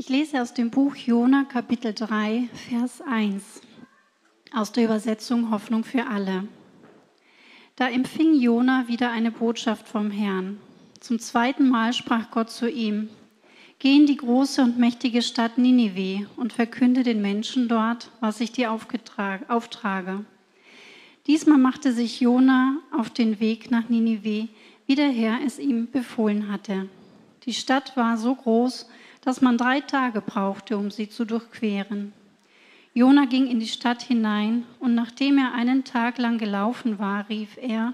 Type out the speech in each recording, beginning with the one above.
Ich lese aus dem Buch Jona Kapitel 3, Vers 1 aus der Übersetzung Hoffnung für alle. Da empfing Jona wieder eine Botschaft vom Herrn. Zum zweiten Mal sprach Gott zu ihm: Geh in die große und mächtige Stadt Ninive und verkünde den Menschen dort, was ich dir auftrage. Diesmal machte sich Jona auf den Weg nach Ninive, wie der Herr es ihm befohlen hatte. Die Stadt war so groß, dass man drei Tage brauchte, um sie zu durchqueren. Jona ging in die Stadt hinein und nachdem er einen Tag lang gelaufen war, rief er,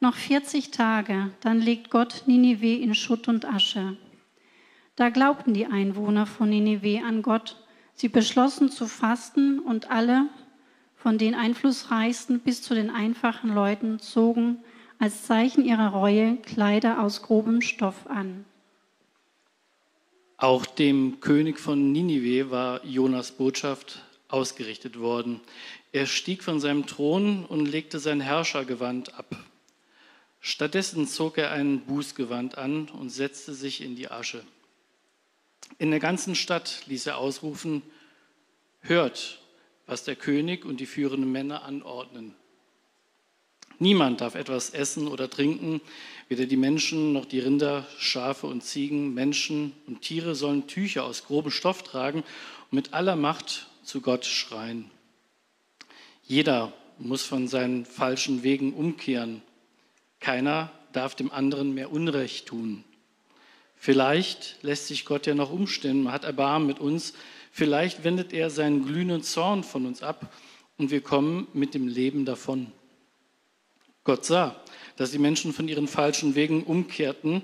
noch 40 Tage, dann legt Gott Ninive in Schutt und Asche. Da glaubten die Einwohner von Ninive an Gott. Sie beschlossen zu fasten und alle, von den Einflussreichsten bis zu den einfachen Leuten, zogen als Zeichen ihrer Reue Kleider aus grobem Stoff an. Auch dem König von Ninive war Jonas Botschaft ausgerichtet worden. Er stieg von seinem Thron und legte sein Herrschergewand ab. Stattdessen zog er ein Bußgewand an und setzte sich in die Asche. In der ganzen Stadt ließ er ausrufen, hört, was der König und die führenden Männer anordnen. Niemand darf etwas essen oder trinken, weder die Menschen noch die Rinder, Schafe und Ziegen, Menschen und Tiere sollen Tücher aus grobem Stoff tragen und mit aller Macht zu Gott schreien. Jeder muss von seinen falschen Wegen umkehren. Keiner darf dem anderen mehr Unrecht tun. Vielleicht lässt sich Gott ja noch umstimmen, hat Erbarmen mit uns. Vielleicht wendet er seinen glühenden Zorn von uns ab und wir kommen mit dem Leben davon. Gott sah, dass die Menschen von ihren falschen Wegen umkehrten.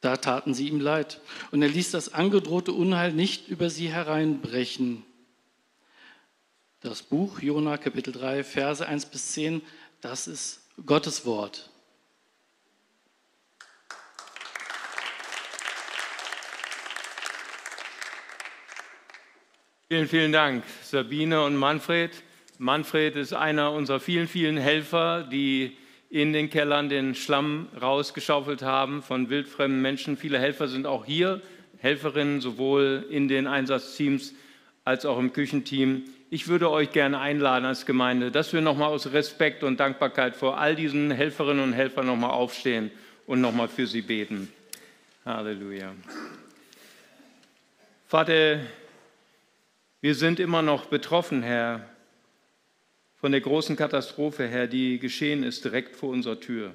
Da taten sie ihm leid. Und er ließ das angedrohte Unheil nicht über sie hereinbrechen. Das Buch Jona Kapitel 3, Verse 1 bis 10, das ist Gottes Wort. Vielen, vielen Dank, Sabine und Manfred. Manfred ist einer unserer vielen, vielen Helfer, die in den Kellern den Schlamm rausgeschaufelt haben von wildfremden Menschen. Viele Helfer sind auch hier, Helferinnen sowohl in den Einsatzteams als auch im Küchenteam. Ich würde euch gerne einladen als Gemeinde, dass wir nochmal aus Respekt und Dankbarkeit vor all diesen Helferinnen und Helfern nochmal aufstehen und nochmal für sie beten. Halleluja. Vater, wir sind immer noch betroffen, Herr, von der großen Katastrophe her, die geschehen ist direkt vor unserer Tür.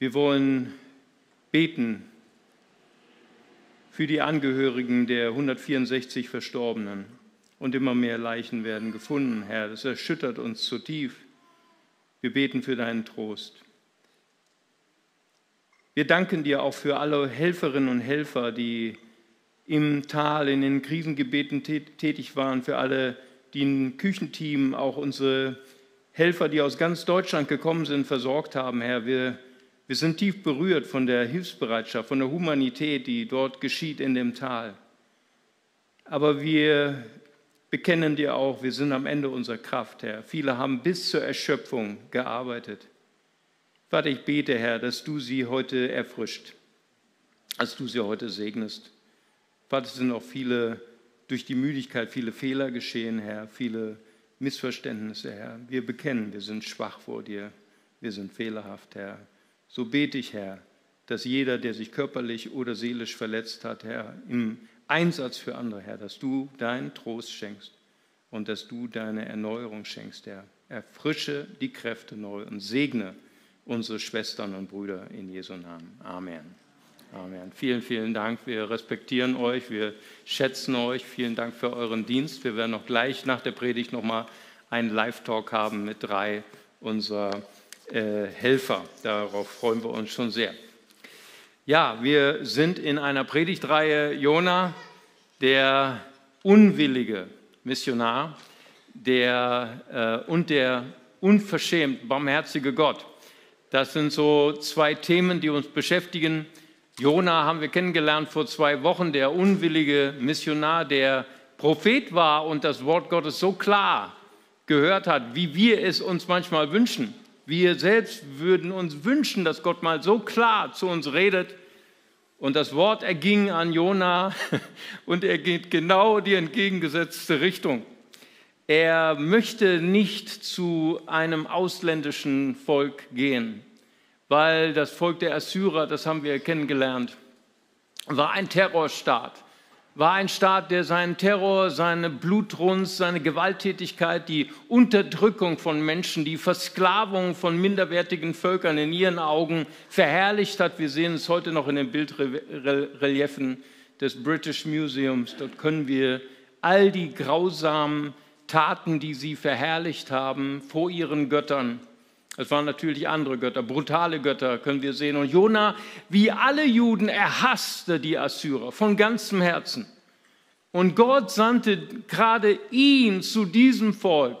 Wir wollen beten für die Angehörigen der 164 Verstorbenen. Und immer mehr Leichen werden gefunden, Herr. Das erschüttert uns zutiefst. Wir beten für deinen Trost. Wir danken dir auch für alle Helferinnen und Helfer, die im Tal, in den Krisengebeten tätig waren, für alle die ein Küchenteam, auch unsere Helfer, die aus ganz Deutschland gekommen sind, versorgt haben, Herr. Wir, wir sind tief berührt von der Hilfsbereitschaft, von der Humanität, die dort geschieht in dem Tal. Aber wir bekennen dir auch, wir sind am Ende unserer Kraft, Herr. Viele haben bis zur Erschöpfung gearbeitet. Vater, ich bete, Herr, dass du sie heute erfrischt, dass du sie heute segnest. Vater, es sind auch viele durch die Müdigkeit viele Fehler geschehen, Herr, viele Missverständnisse, Herr. Wir bekennen, wir sind schwach vor dir, wir sind fehlerhaft, Herr. So bete ich, Herr, dass jeder, der sich körperlich oder seelisch verletzt hat, Herr, im Einsatz für andere, Herr, dass du deinen Trost schenkst und dass du deine Erneuerung schenkst, Herr. Erfrische die Kräfte neu und segne unsere Schwestern und Brüder in Jesu Namen. Amen. Amen. Vielen, vielen Dank. Wir respektieren euch, wir schätzen euch. Vielen Dank für euren Dienst. Wir werden noch gleich nach der Predigt nochmal einen Live-Talk haben mit drei unserer äh, Helfer. Darauf freuen wir uns schon sehr. Ja, wir sind in einer Predigtreihe Jona, der unwillige Missionar der, äh, und der unverschämt barmherzige Gott. Das sind so zwei Themen, die uns beschäftigen. Jona haben wir kennengelernt vor zwei Wochen, der unwillige Missionar, der Prophet war und das Wort Gottes so klar gehört hat, wie wir es uns manchmal wünschen. Wir selbst würden uns wünschen, dass Gott mal so klar zu uns redet. Und das Wort erging an Jona und er geht genau die entgegengesetzte Richtung. Er möchte nicht zu einem ausländischen Volk gehen, weil das Volk der Assyrer, das haben wir kennengelernt, war ein Terrorstaat war ein Staat, der seinen Terror, seine Blutrunst, seine Gewalttätigkeit, die Unterdrückung von Menschen, die Versklavung von minderwertigen Völkern in ihren Augen verherrlicht hat. Wir sehen es heute noch in den Bildreliefen des British Museums. Dort können wir all die grausamen Taten, die sie verherrlicht haben, vor ihren Göttern. Es waren natürlich andere Götter, brutale Götter können wir sehen. Und Jona, wie alle Juden, er hasste die Assyrer von ganzem Herzen. Und Gott sandte gerade ihn zu diesem Volk,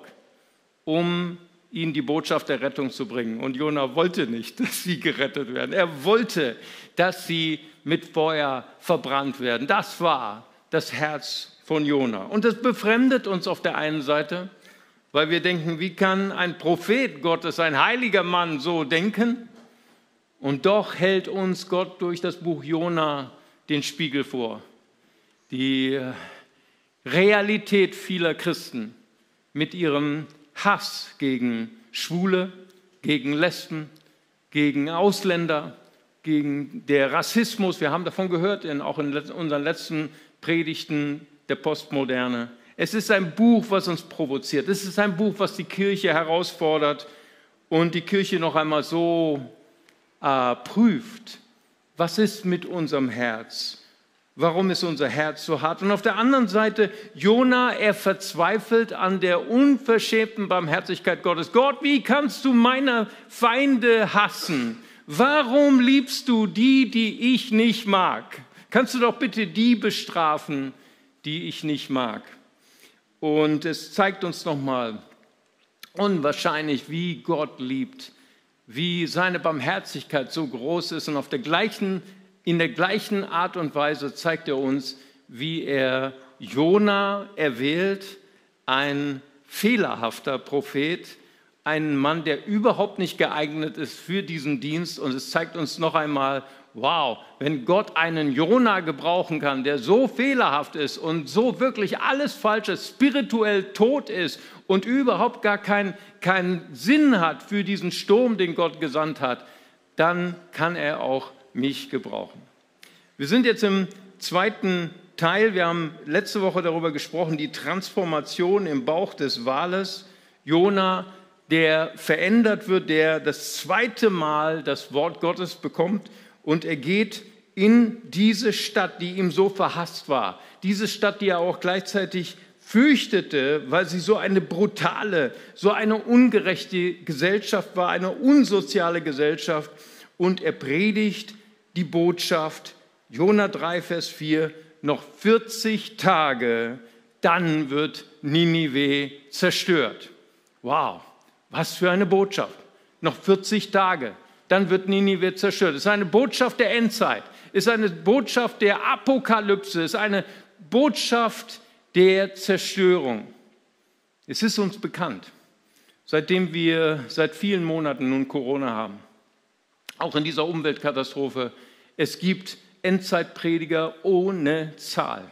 um ihnen die Botschaft der Rettung zu bringen. Und Jona wollte nicht, dass sie gerettet werden. Er wollte, dass sie mit Feuer verbrannt werden. Das war das Herz von Jona. Und das befremdet uns auf der einen Seite, weil wir denken, wie kann ein Prophet Gottes, ein heiliger Mann so denken? Und doch hält uns Gott durch das Buch Jona den Spiegel vor. Die Realität vieler Christen mit ihrem Hass gegen Schwule, gegen Lesben, gegen Ausländer, gegen der Rassismus. Wir haben davon gehört, in, auch in unseren letzten Predigten der Postmoderne. Es ist ein Buch, was uns provoziert. Es ist ein Buch, was die Kirche herausfordert und die Kirche noch einmal so äh, prüft. Was ist mit unserem Herz? Warum ist unser Herz so hart? Und auf der anderen Seite, Jona, er verzweifelt an der unverschämten Barmherzigkeit Gottes. Gott, wie kannst du meine Feinde hassen? Warum liebst du die, die ich nicht mag? Kannst du doch bitte die bestrafen, die ich nicht mag? Und es zeigt uns nochmal unwahrscheinlich, wie Gott liebt, wie seine Barmherzigkeit so groß ist. Und auf der gleichen, in der gleichen Art und Weise zeigt er uns, wie er Jona erwählt, ein fehlerhafter Prophet, ein Mann, der überhaupt nicht geeignet ist für diesen Dienst. Und es zeigt uns noch einmal, wow, wenn Gott einen Jona gebrauchen kann, der so fehlerhaft ist und so wirklich alles falsch ist, spirituell tot ist und überhaupt gar keinen kein Sinn hat für diesen Sturm, den Gott gesandt hat, dann kann er auch mich gebrauchen. Wir sind jetzt im zweiten Teil. Wir haben letzte Woche darüber gesprochen, die Transformation im Bauch des Wales. Jona, der verändert wird, der das zweite Mal das Wort Gottes bekommt und er geht in diese Stadt, die ihm so verhasst war. Diese Stadt, die er auch gleichzeitig fürchtete, weil sie so eine brutale, so eine ungerechte Gesellschaft war, eine unsoziale Gesellschaft. Und er predigt die Botschaft, Jona 3, Vers 4, noch 40 Tage, dann wird Ninive zerstört. Wow, was für eine Botschaft. Noch 40 Tage dann wird Ninive zerstört. Es ist eine Botschaft der Endzeit, es ist eine Botschaft der Apokalypse, es ist eine Botschaft der Zerstörung. Es ist uns bekannt, seitdem wir seit vielen Monaten nun Corona haben, auch in dieser Umweltkatastrophe, es gibt Endzeitprediger ohne Zahl.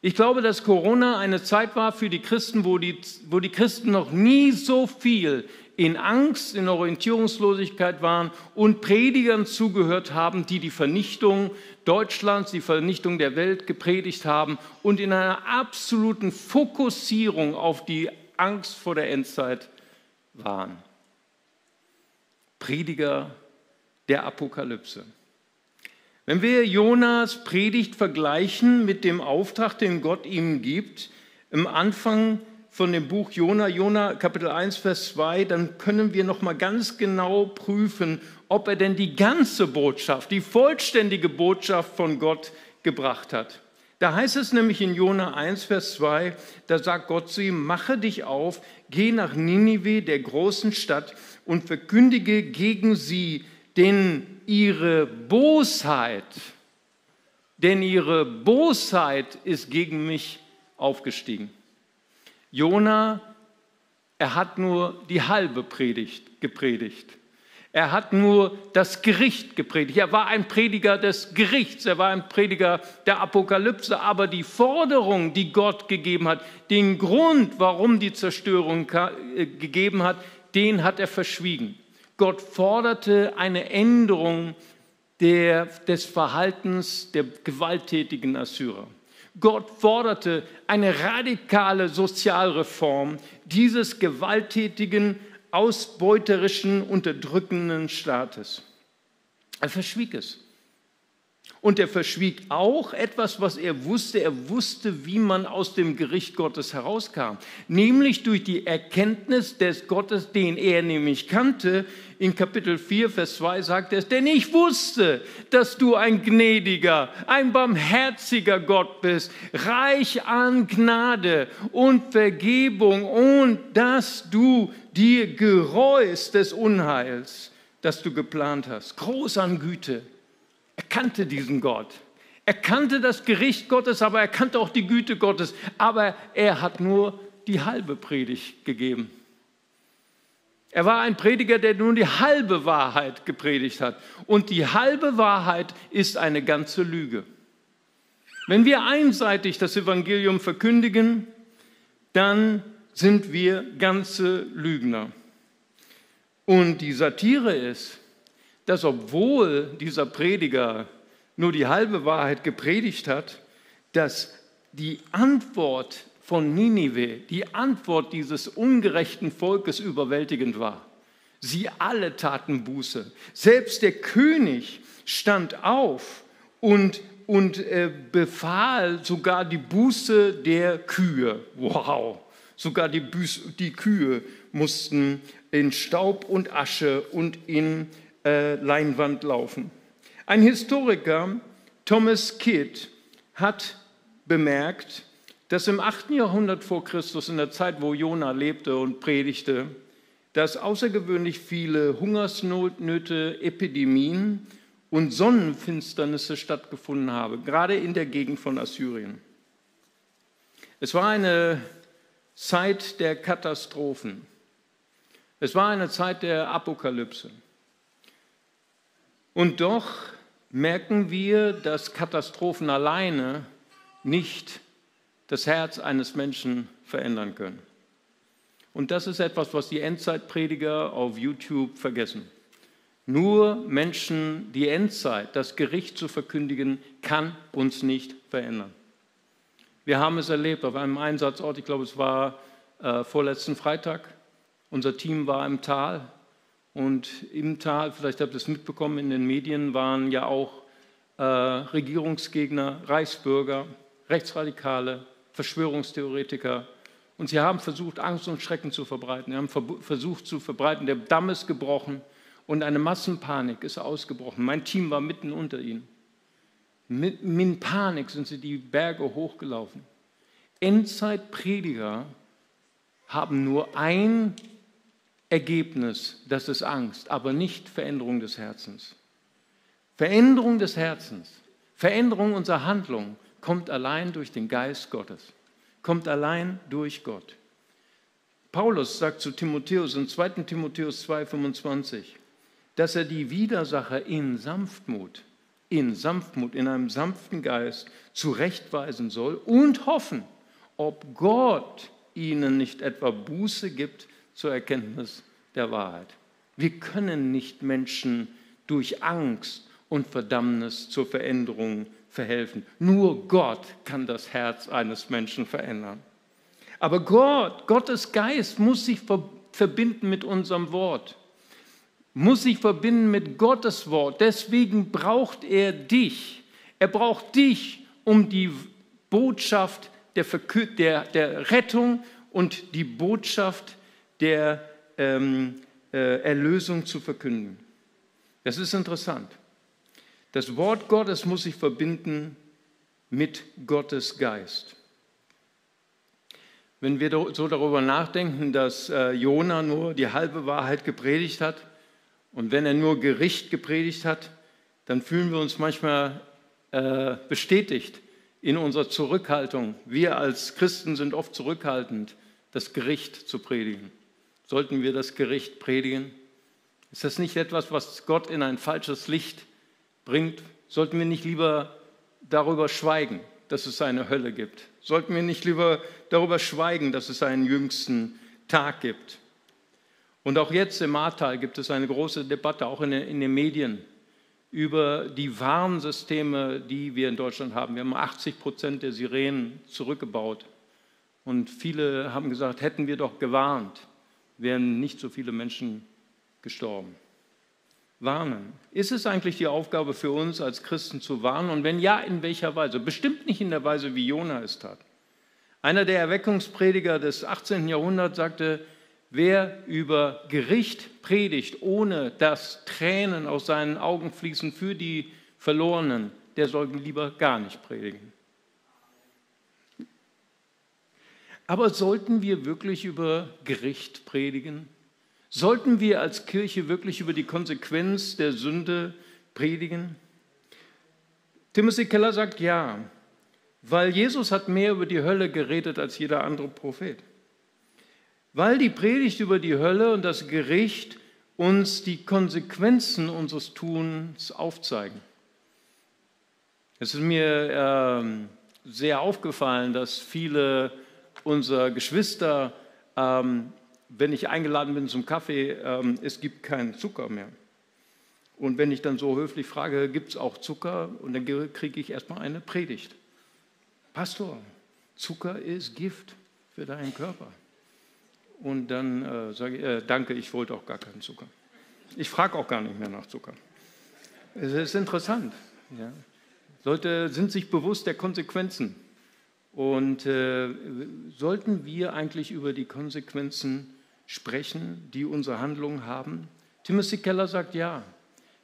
Ich glaube, dass Corona eine Zeit war für die Christen, wo die, wo die Christen noch nie so viel in Angst, in Orientierungslosigkeit waren und Predigern zugehört haben, die die Vernichtung Deutschlands, die Vernichtung der Welt gepredigt haben und in einer absoluten Fokussierung auf die Angst vor der Endzeit waren. Prediger der Apokalypse. Wenn wir Jonas Predigt vergleichen mit dem Auftrag, den Gott ihm gibt, im Anfang von dem Buch Jona, Jona Kapitel 1, Vers 2, dann können wir noch mal ganz genau prüfen, ob er denn die ganze Botschaft, die vollständige Botschaft von Gott gebracht hat. Da heißt es nämlich in Jona 1, Vers 2, da sagt Gott zu ihm, mache dich auf, geh nach Ninive, der großen Stadt, und verkündige gegen sie, denn ihre Bosheit, denn ihre Bosheit ist gegen mich aufgestiegen. Jona, er hat nur die halbe Predigt gepredigt. Er hat nur das Gericht gepredigt. Er war ein Prediger des Gerichts, er war ein Prediger der Apokalypse. Aber die Forderung, die Gott gegeben hat, den Grund, warum die Zerstörung äh, gegeben hat, den hat er verschwiegen. Gott forderte eine Änderung der, des Verhaltens der gewalttätigen Assyrer. Gott forderte eine radikale Sozialreform dieses gewalttätigen ausbeuterischen, unterdrückenden Staates. Er verschwieg es. Und er verschwieg auch etwas, was er wusste. Er wusste, wie man aus dem Gericht Gottes herauskam. Nämlich durch die Erkenntnis des Gottes, den er nämlich kannte. In Kapitel 4, Vers 2 sagt er es, denn ich wusste, dass du ein gnädiger, ein barmherziger Gott bist, reich an Gnade und Vergebung und dass du dir gereust des Unheils, das du geplant hast. Groß an Güte er kannte diesen Gott. Er kannte das Gericht Gottes, aber er kannte auch die Güte Gottes. Aber er hat nur die halbe Predigt gegeben. Er war ein Prediger, der nur die halbe Wahrheit gepredigt hat. Und die halbe Wahrheit ist eine ganze Lüge. Wenn wir einseitig das Evangelium verkündigen, dann sind wir ganze Lügner. Und die Satire ist, dass obwohl dieser Prediger nur die halbe Wahrheit gepredigt hat, dass die Antwort von Ninive, die Antwort dieses ungerechten Volkes überwältigend war. Sie alle taten Buße. Selbst der König stand auf und, und äh, befahl sogar die Buße der Kühe. Wow! Sogar die, Buße, die Kühe mussten in Staub und Asche und in äh, Leinwand laufen. Ein Historiker, Thomas Kidd, hat bemerkt, dass im 8. Jahrhundert vor Christus, in der Zeit, wo Jona lebte und predigte, dass außergewöhnlich viele Hungersnöte, Epidemien und Sonnenfinsternisse stattgefunden haben, gerade in der Gegend von Assyrien. Es war eine Zeit der Katastrophen. Es war eine Zeit der Apokalypse. Und doch merken wir, dass Katastrophen alleine nicht das Herz eines Menschen verändern können. Und das ist etwas, was die Endzeitprediger auf YouTube vergessen. Nur Menschen, die Endzeit, das Gericht zu verkündigen, kann uns nicht verändern. Wir haben es erlebt auf einem Einsatzort, ich glaube, es war äh, vorletzten Freitag. Unser Team war im Tal und im Tal, vielleicht habt ihr es mitbekommen, in den Medien waren ja auch äh, Regierungsgegner, Reichsbürger, Rechtsradikale, Verschwörungstheoretiker. Und sie haben versucht, Angst und Schrecken zu verbreiten. Sie haben versucht zu verbreiten, der Damm ist gebrochen und eine Massenpanik ist ausgebrochen. Mein Team war mitten unter ihnen. Mit, in Panik sind sie die Berge hochgelaufen. Endzeitprediger haben nur ein Ergebnis, das ist Angst, aber nicht Veränderung des Herzens. Veränderung des Herzens, Veränderung unserer Handlung kommt allein durch den Geist Gottes, kommt allein durch Gott. Paulus sagt zu Timotheus in 2. Timotheus 2,25, dass er die Widersacher in Sanftmut, in Sanftmut, in einem sanften Geist zurechtweisen soll und hoffen, ob Gott ihnen nicht etwa Buße gibt zur Erkenntnis der Wahrheit. Wir können nicht Menschen durch Angst und Verdammnis zur Veränderung verhelfen. Nur Gott kann das Herz eines Menschen verändern. Aber Gott, Gottes Geist muss sich verbinden mit unserem Wort, muss sich verbinden mit Gottes Wort. Deswegen braucht er dich. Er braucht dich, um die Botschaft der, der, der Rettung und die Botschaft der ähm, äh, Erlösung zu verkünden. Das ist interessant. Das Wort Gottes muss sich verbinden mit Gottes Geist. Wenn wir so darüber nachdenken, dass äh, Jona nur die halbe Wahrheit gepredigt hat und wenn er nur Gericht gepredigt hat, dann fühlen wir uns manchmal äh, bestätigt in unserer Zurückhaltung. Wir als Christen sind oft zurückhaltend, das Gericht zu predigen. Sollten wir das Gericht predigen? Ist das nicht etwas, was Gott in ein falsches Licht bringt? Sollten wir nicht lieber darüber schweigen, dass es eine Hölle gibt? Sollten wir nicht lieber darüber schweigen, dass es einen jüngsten Tag gibt? Und auch jetzt im Ahrtal gibt es eine große Debatte, auch in, den Medien, über die Warnsysteme, die wir in Deutschland haben. Wir haben 80 Prozent der Sirenen zurückgebaut. Und viele haben gesagt, hätten wir doch gewarnt, wären nicht so viele Menschen gestorben. Warnen. Ist es eigentlich die Aufgabe für uns als Christen zu warnen? Und wenn ja, in welcher Weise? Bestimmt nicht in der Weise, wie Jona es tat. Einer der Erweckungsprediger des 18. Jahrhunderts sagte, wer über Gericht predigt, ohne dass Tränen aus seinen Augen fließen für die Verlorenen, der soll lieber gar nicht predigen. Aber sollten wir wirklich über Gericht predigen? Sollten wir als Kirche wirklich über die Konsequenz der Sünde predigen? Timothy Keller sagt ja, weil Jesus hat mehr über die Hölle geredet als jeder andere Prophet. Weil die Predigt über die Hölle und das Gericht uns die Konsequenzen unseres Tuns aufzeigen. Es ist mir äh, sehr aufgefallen, dass viele unserer Geschwister ähm, wenn ich eingeladen bin zum Kaffee, ähm, es gibt keinen Zucker mehr. Und wenn ich dann so höflich frage, gibt es auch Zucker? Und dann kriege ich erstmal eine Predigt. Pastor, Zucker ist Gift für deinen Körper. Und dann äh, sage ich, äh, danke, ich wollte auch gar keinen Zucker. Ich frage auch gar nicht mehr nach Zucker. Es ist interessant. Ja. Leute sind sich bewusst der Konsequenzen. Und äh, sollten wir eigentlich über die Konsequenzen sprechen, die unsere Handlungen haben? Timothy Keller sagt ja.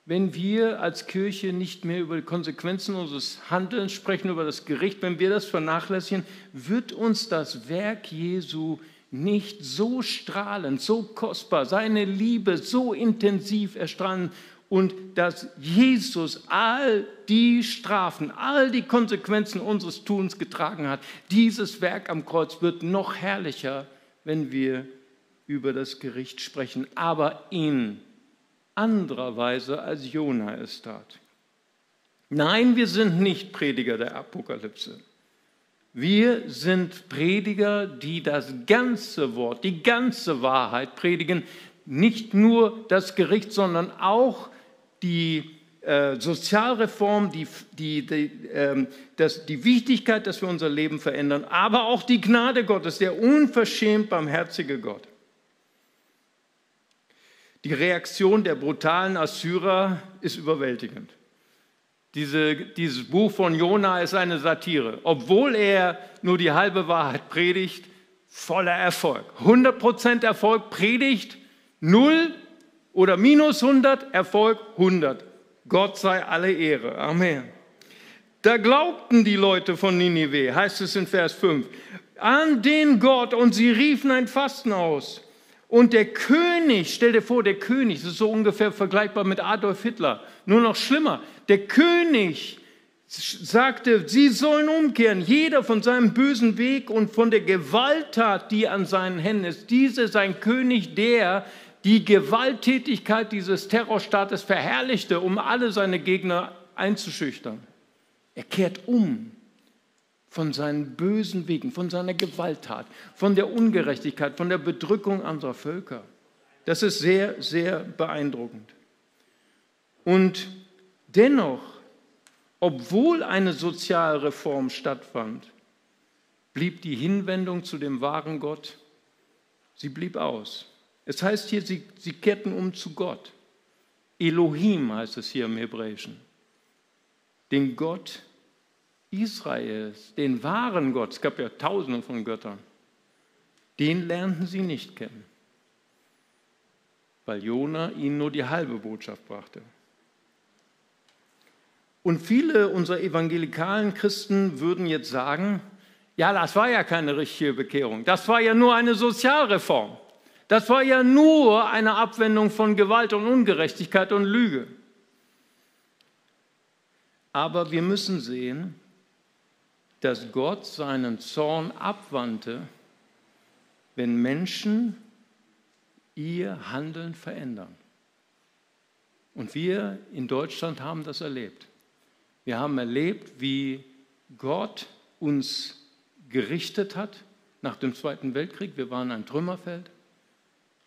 Wenn wir als Kirche nicht mehr über die Konsequenzen unseres Handelns sprechen, über das Gericht, wenn wir das vernachlässigen, wird uns das Werk Jesu nicht so strahlend, so kostbar, seine Liebe so intensiv erstrahlen und dass Jesus all die Strafen, all die Konsequenzen unseres Tuns getragen hat. Dieses Werk am Kreuz wird noch herrlicher, wenn wir über das Gericht sprechen, aber in anderer Weise, als Jona es tat. Nein, wir sind nicht Prediger der Apokalypse. Wir sind Prediger, die das ganze Wort, die ganze Wahrheit predigen, nicht nur das Gericht, sondern auch die äh, Sozialreform, die, die, die, äh, das, die Wichtigkeit, dass wir unser Leben verändern, aber auch die Gnade Gottes, der unverschämt barmherzige Gott. Die Reaktion der brutalen Assyrer ist überwältigend. Diese, dieses Buch von Jona ist eine Satire. Obwohl er nur die halbe Wahrheit predigt, voller Erfolg. 100% Erfolg predigt, null oder minus 100 Erfolg 100. Gott sei alle Ehre. Amen. Da glaubten die Leute von Ninive, heißt es in Vers 5, an den Gott und sie riefen ein Fasten aus. Und der König, stell dir vor, der König, das ist so ungefähr vergleichbar mit Adolf Hitler, nur noch schlimmer. Der König sagte, sie sollen umkehren, jeder von seinem bösen Weg und von der Gewalttat, die an seinen Händen ist. Diese ist ein König, der die Gewalttätigkeit dieses Terrorstaates verherrlichte, um alle seine Gegner einzuschüchtern. Er kehrt um von seinen bösen Wegen, von seiner Gewalttat, von der Ungerechtigkeit, von der Bedrückung anderer Völker. Das ist sehr, sehr beeindruckend. Und dennoch, obwohl eine Sozialreform stattfand, blieb die Hinwendung zu dem wahren Gott, sie blieb aus. Es heißt hier, sie, sie kehrten um zu Gott. Elohim heißt es hier im Hebräischen. Den Gott Israels, den wahren Gott, es gab ja tausende von Göttern, den lernten sie nicht kennen, weil Jona ihnen nur die halbe Botschaft brachte. Und viele unserer evangelikalen Christen würden jetzt sagen, ja, das war ja keine richtige Bekehrung, das war ja nur eine Sozialreform, das war ja nur eine Abwendung von Gewalt und Ungerechtigkeit und Lüge. Aber wir müssen sehen, dass Gott seinen Zorn abwandte, wenn Menschen ihr Handeln verändern. Und wir in Deutschland haben das erlebt. Wir haben erlebt, wie Gott uns gerichtet hat nach dem Zweiten Weltkrieg. Wir waren ein Trümmerfeld.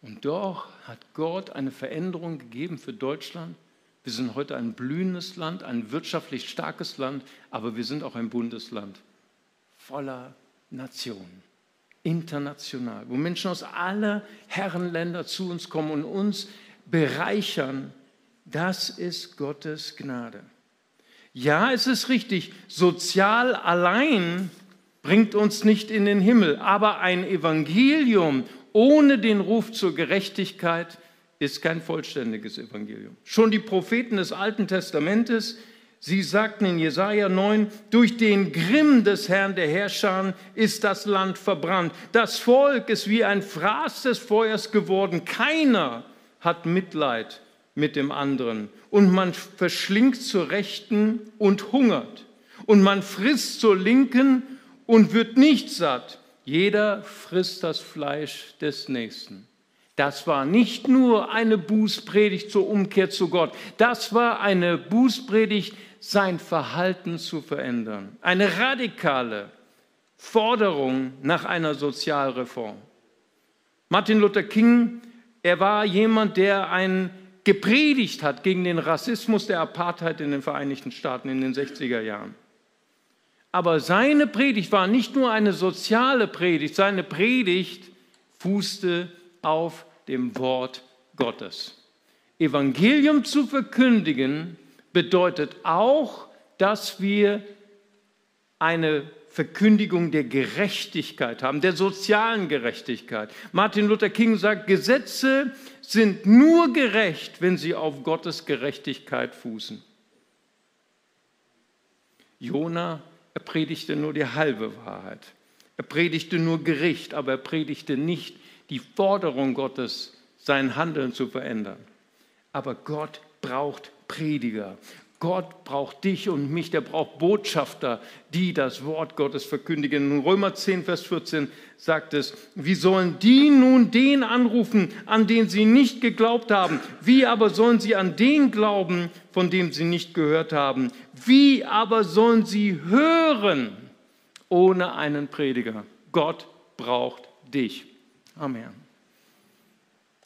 Und doch hat Gott eine Veränderung gegeben für Deutschland. Wir sind heute ein blühendes Land, ein wirtschaftlich starkes Land, aber wir sind auch ein Bundesland voller Nationen, international, wo Menschen aus aller Herrenländer zu uns kommen und uns bereichern. Das ist Gottes Gnade. Ja, es ist richtig, sozial allein bringt uns nicht in den Himmel, aber ein Evangelium ohne den Ruf zur Gerechtigkeit ist kein vollständiges Evangelium. Schon die Propheten des Alten Testamentes, sie sagten in Jesaja 9, durch den Grimm des Herrn der Herrscher ist das Land verbrannt. Das Volk ist wie ein Fraß des Feuers geworden. Keiner hat Mitleid mit dem anderen. Und man verschlingt zur Rechten und hungert. Und man frisst zur Linken und wird nicht satt. Jeder frisst das Fleisch des Nächsten. Das war nicht nur eine Bußpredigt zur Umkehr zu Gott, das war eine Bußpredigt, sein Verhalten zu verändern. Eine radikale Forderung nach einer Sozialreform. Martin Luther King, er war jemand, der ein gepredigt hat gegen den Rassismus der Apartheid in den Vereinigten Staaten in den 60er Jahren. Aber seine Predigt war nicht nur eine soziale Predigt, seine Predigt fußte auf dem Wort Gottes. Evangelium zu verkündigen bedeutet auch, dass wir eine Verkündigung der Gerechtigkeit haben, der sozialen Gerechtigkeit. Martin Luther King sagt, Gesetze sind nur gerecht, wenn sie auf Gottes Gerechtigkeit fußen. Jona er predigte nur die halbe Wahrheit. Er predigte nur Gericht, aber er predigte nicht die Forderung Gottes, sein Handeln zu verändern. Aber Gott braucht Prediger. Gott braucht dich und mich, der braucht Botschafter, die das Wort Gottes verkündigen. In Römer 10, Vers 14 sagt es, wie sollen die nun den anrufen, an den sie nicht geglaubt haben? Wie aber sollen sie an den glauben, von dem sie nicht gehört haben? Wie aber sollen sie hören ohne einen Prediger? Gott braucht dich. Amen.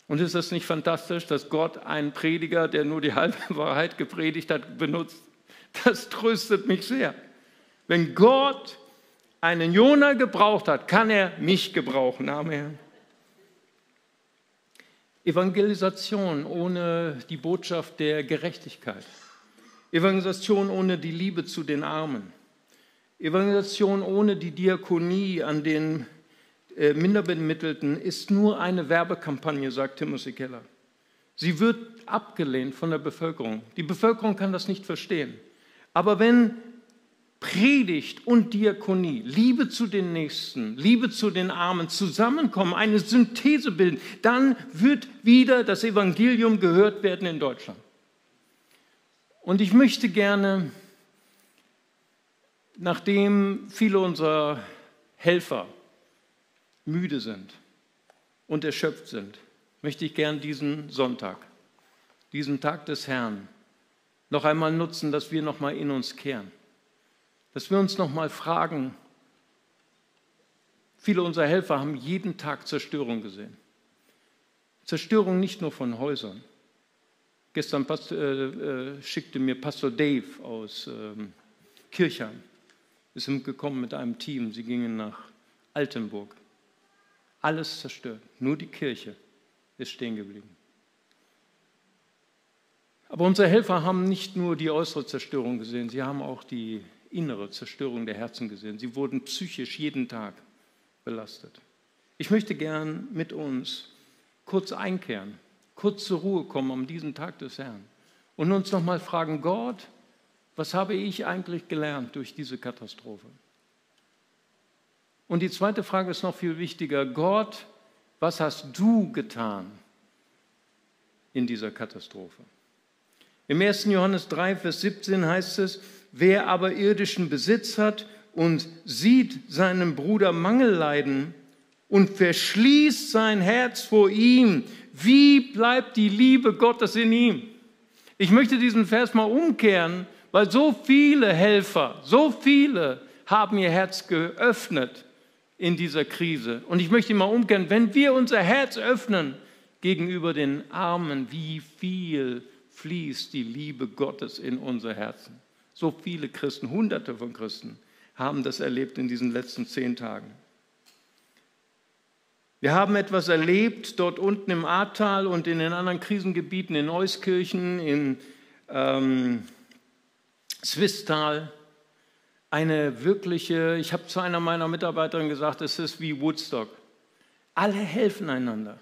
Und ist das nicht fantastisch, dass Gott einen Prediger, der nur die halbe Wahrheit gepredigt hat, benutzt? Das tröstet mich sehr. Wenn Gott einen Jona gebraucht hat, kann er mich gebrauchen. Amen. Evangelisation ohne die Botschaft der Gerechtigkeit. Evangelisation ohne die Liebe zu den Armen. Evangelisation ohne die Diakonie an den äh, Minderbemittelten ist nur eine Werbekampagne, sagt Timothy Keller. Sie wird abgelehnt von der Bevölkerung. Die Bevölkerung kann das nicht verstehen. Aber wenn Predigt und Diakonie, Liebe zu den Nächsten, Liebe zu den Armen zusammenkommen, eine Synthese bilden, dann wird wieder das Evangelium gehört werden in Deutschland. Und ich möchte gerne, nachdem viele unserer Helfer müde sind und erschöpft sind, möchte ich gern diesen Sonntag, diesen Tag des Herrn, noch einmal nutzen, dass wir noch mal in uns kehren, dass wir uns noch mal fragen. Viele unserer Helfer haben jeden Tag Zerstörung gesehen. Zerstörung nicht nur von Häusern. Gestern Pastor, äh, äh, schickte mir Pastor Dave aus ähm, Kirchheim, ist gekommen mit einem Team. Sie gingen nach Altenburg alles zerstört. Nur die Kirche ist stehen geblieben. Aber unsere Helfer haben nicht nur die äußere Zerstörung gesehen, sie haben auch die innere Zerstörung der Herzen gesehen. Sie wurden psychisch jeden Tag belastet. Ich möchte gern mit uns kurz einkehren, kurz zur Ruhe kommen am diesem Tag des Herrn und uns nochmal fragen, Gott, was habe ich eigentlich gelernt durch diese Katastrophe? Und die zweite Frage ist noch viel wichtiger. Gott, was hast du getan in dieser Katastrophe? Im 1. Johannes 3, Vers 17 heißt es, wer aber irdischen Besitz hat und sieht seinem Bruder Mangel leiden und verschließt sein Herz vor ihm, wie bleibt die Liebe Gottes in ihm? Ich möchte diesen Vers mal umkehren, weil so viele Helfer, so viele haben ihr Herz geöffnet in dieser Krise. Und ich möchte mal umkehren, wenn wir unser Herz öffnen gegenüber den Armen, wie viel fließt die Liebe Gottes in unser Herzen. So viele Christen, hunderte von Christen haben das erlebt in diesen letzten zehn Tagen. Wir haben etwas erlebt dort unten im Ahrtal und in den anderen Krisengebieten, in Euskirchen, in ähm, Swisttal. Eine wirkliche, ich habe zu einer meiner Mitarbeiterinnen gesagt, es ist wie Woodstock. Alle helfen einander.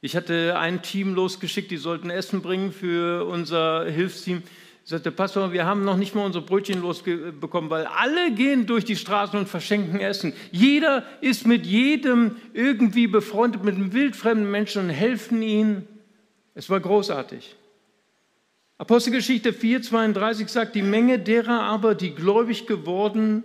Ich hatte ein Team losgeschickt, die sollten Essen bringen für unser Hilfsteam. Ich sagte, Pastor, wir haben noch nicht mal unsere Brötchen losbekommen, weil alle gehen durch die Straßen und verschenken Essen. Jeder ist mit jedem irgendwie befreundet, mit einem wildfremden Menschen und helfen ihnen. Es war großartig. Apostelgeschichte 4,32 sagt, die Menge derer aber, die gläubig geworden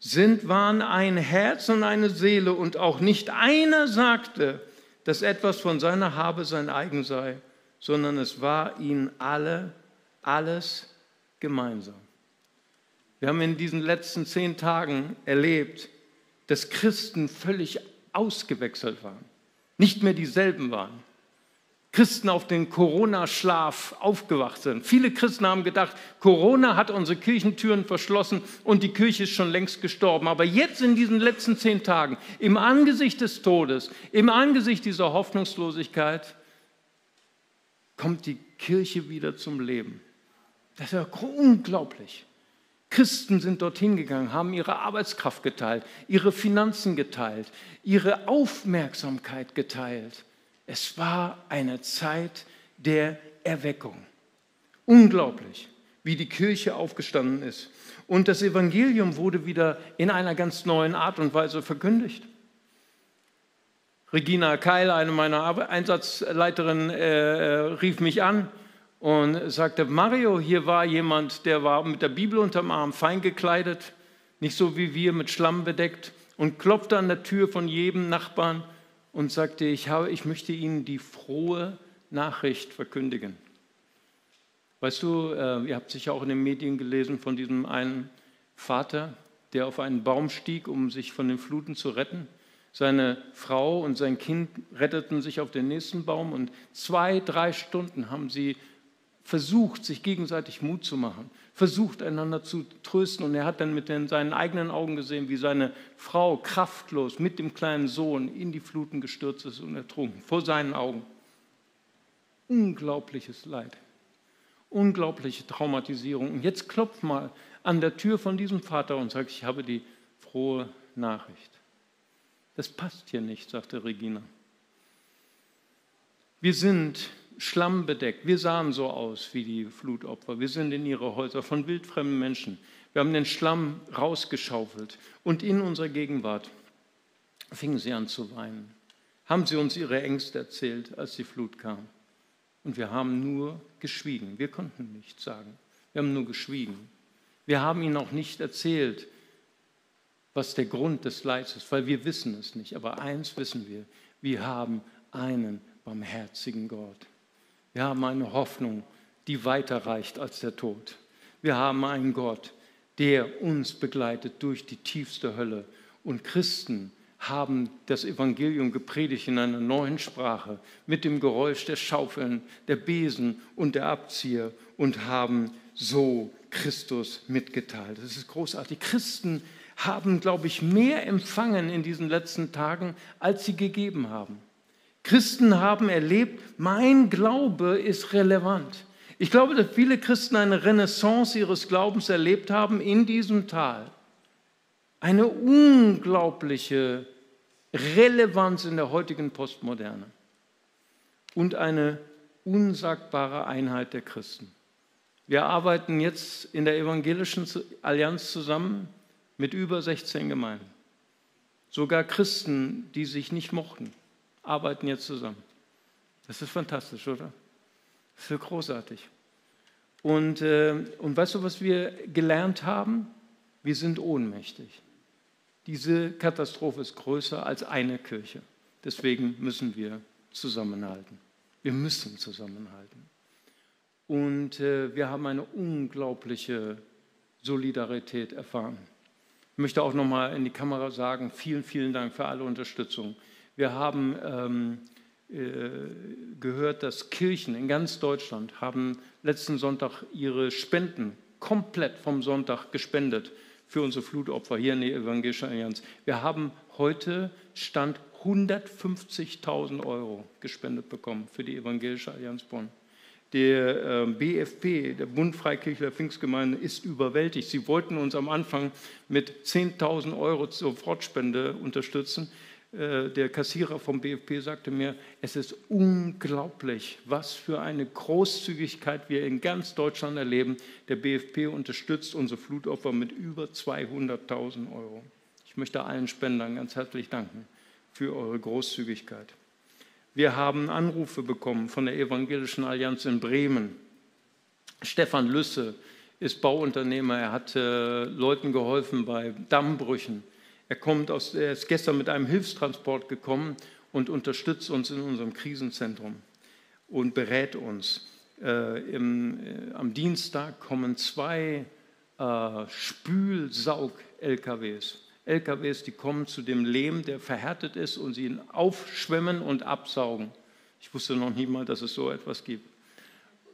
sind, waren ein Herz und eine Seele und auch nicht einer sagte, dass etwas von seiner Habe sein eigen sei, sondern es war ihnen alle, alles gemeinsam. Wir haben in diesen letzten zehn Tagen erlebt, dass Christen völlig ausgewechselt waren, nicht mehr dieselben waren. Christen auf den Corona-Schlaf aufgewacht sind. Viele Christen haben gedacht, Corona hat unsere Kirchentüren verschlossen und die Kirche ist schon längst gestorben. Aber jetzt in diesen letzten zehn Tagen, im Angesicht des Todes, im Angesicht dieser Hoffnungslosigkeit, kommt die Kirche wieder zum Leben. Das ist ja unglaublich. Christen sind dorthin gegangen, haben ihre Arbeitskraft geteilt, ihre Finanzen geteilt, ihre Aufmerksamkeit geteilt es war eine Zeit der Erweckung. Unglaublich, wie die Kirche aufgestanden ist. Und das Evangelium wurde wieder in einer ganz neuen Art und Weise verkündigt. Regina Keil, eine meiner Einsatzleiterinnen, äh, rief mich an und sagte, Mario, hier war jemand, der war mit der Bibel unterm Arm, fein gekleidet, nicht so wie wir, mit Schlamm bedeckt und klopfte an der Tür von jedem Nachbarn und sagte, ich, habe, ich möchte Ihnen die frohe Nachricht verkündigen. Weißt du, äh, ihr habt sicher auch in den Medien gelesen von diesem einen Vater, der auf einen Baum stieg, um sich von den Fluten zu retten. Seine Frau und sein Kind retteten sich auf den nächsten Baum und zwei, drei Stunden haben sie versucht, sich gegenseitig Mut zu machen versucht einander zu trösten. Und er hat dann mit seinen eigenen Augen gesehen, wie seine Frau kraftlos mit dem kleinen Sohn in die Fluten gestürzt ist und ertrunken, vor seinen Augen. Unglaubliches Leid, unglaubliche Traumatisierung. Und jetzt klopft mal an der Tür von diesem Vater und sagt, ich habe die frohe Nachricht. Das passt hier nicht, sagte Regina. Wir sind schlammbedeckt. Wir sahen so aus wie die Flutopfer. Wir sind in ihre Häuser von wildfremden Menschen. Wir haben den Schlamm rausgeschaufelt. Und in unserer Gegenwart fingen sie an zu weinen. Haben sie uns ihre Ängste erzählt, als die Flut kam. Und wir haben nur geschwiegen. Wir konnten nichts sagen. Wir haben nur geschwiegen. Wir haben ihnen auch nicht erzählt, was der Grund des Leids ist, weil wir wissen es nicht. Aber eins wissen wir, wir haben einen barmherzigen Gott. Wir haben eine Hoffnung, die weiter reicht als der Tod. Wir haben einen Gott, der uns begleitet durch die tiefste Hölle. Und Christen haben das Evangelium gepredigt in einer neuen Sprache mit dem Geräusch der Schaufeln, der Besen und der Abzieher und haben so Christus mitgeteilt. Das ist großartig. Christen haben, glaube ich, mehr empfangen in diesen letzten Tagen, als sie gegeben haben. Christen haben erlebt, mein Glaube ist relevant. Ich glaube, dass viele Christen eine Renaissance ihres Glaubens erlebt haben in diesem Tal. Eine unglaubliche Relevanz in der heutigen Postmoderne und eine unsagbare Einheit der Christen. Wir arbeiten jetzt in der Evangelischen Allianz zusammen mit über 16 Gemeinden. Sogar Christen, die sich nicht mochten arbeiten jetzt zusammen. Das ist fantastisch, oder? Das ist großartig. Und, äh, und weißt du, was wir gelernt haben? Wir sind ohnmächtig. Diese Katastrophe ist größer als eine Kirche. Deswegen müssen wir zusammenhalten. Wir müssen zusammenhalten. und äh, wir haben eine unglaubliche Solidarität erfahren. Ich möchte auch nochmal in die Kamera sagen, vielen, vielen Dank für alle Unterstützung. Wir haben ähm, äh, gehört, dass Kirchen in ganz Deutschland haben letzten Sonntag ihre Spenden komplett vom Sonntag gespendet für unsere Flutopfer hier in der Evangelischen Allianz. Wir haben heute Stand 150.000 Euro gespendet bekommen für die Evangelische Allianz Bonn. Der ähm, BFP, der Bund Freikirchler Pfingstgemeinde, ist überwältigt. Sie wollten uns am Anfang mit 10.000 Euro Sofortspende unterstützen. Äh, der Kassierer vom BFP sagte mir, es ist unglaublich, was für eine Großzügigkeit wir in ganz Deutschland erleben. Der BFP unterstützt unsere Flutopfer mit über 200.000 Euro. Ich möchte allen Spendern ganz herzlich danken für eure Großzügigkeit. Wir haben Anrufe bekommen von der Evangelischen Allianz in Bremen. Stefan Lüsse ist Bauunternehmer. Er hat äh, Leuten geholfen bei Dammbrüchen. Er, kommt aus, er ist gestern mit einem Hilfstransport gekommen und unterstützt uns in unserem Krisenzentrum und berät uns. Äh, im, äh, am Dienstag kommen zwei äh, Spülsaug-LKWs. LKWs, die kommen zu dem Lehm, der verhärtet ist und sie ihn aufschwemmen und absaugen. Ich wusste noch nie mal, dass es so etwas gibt.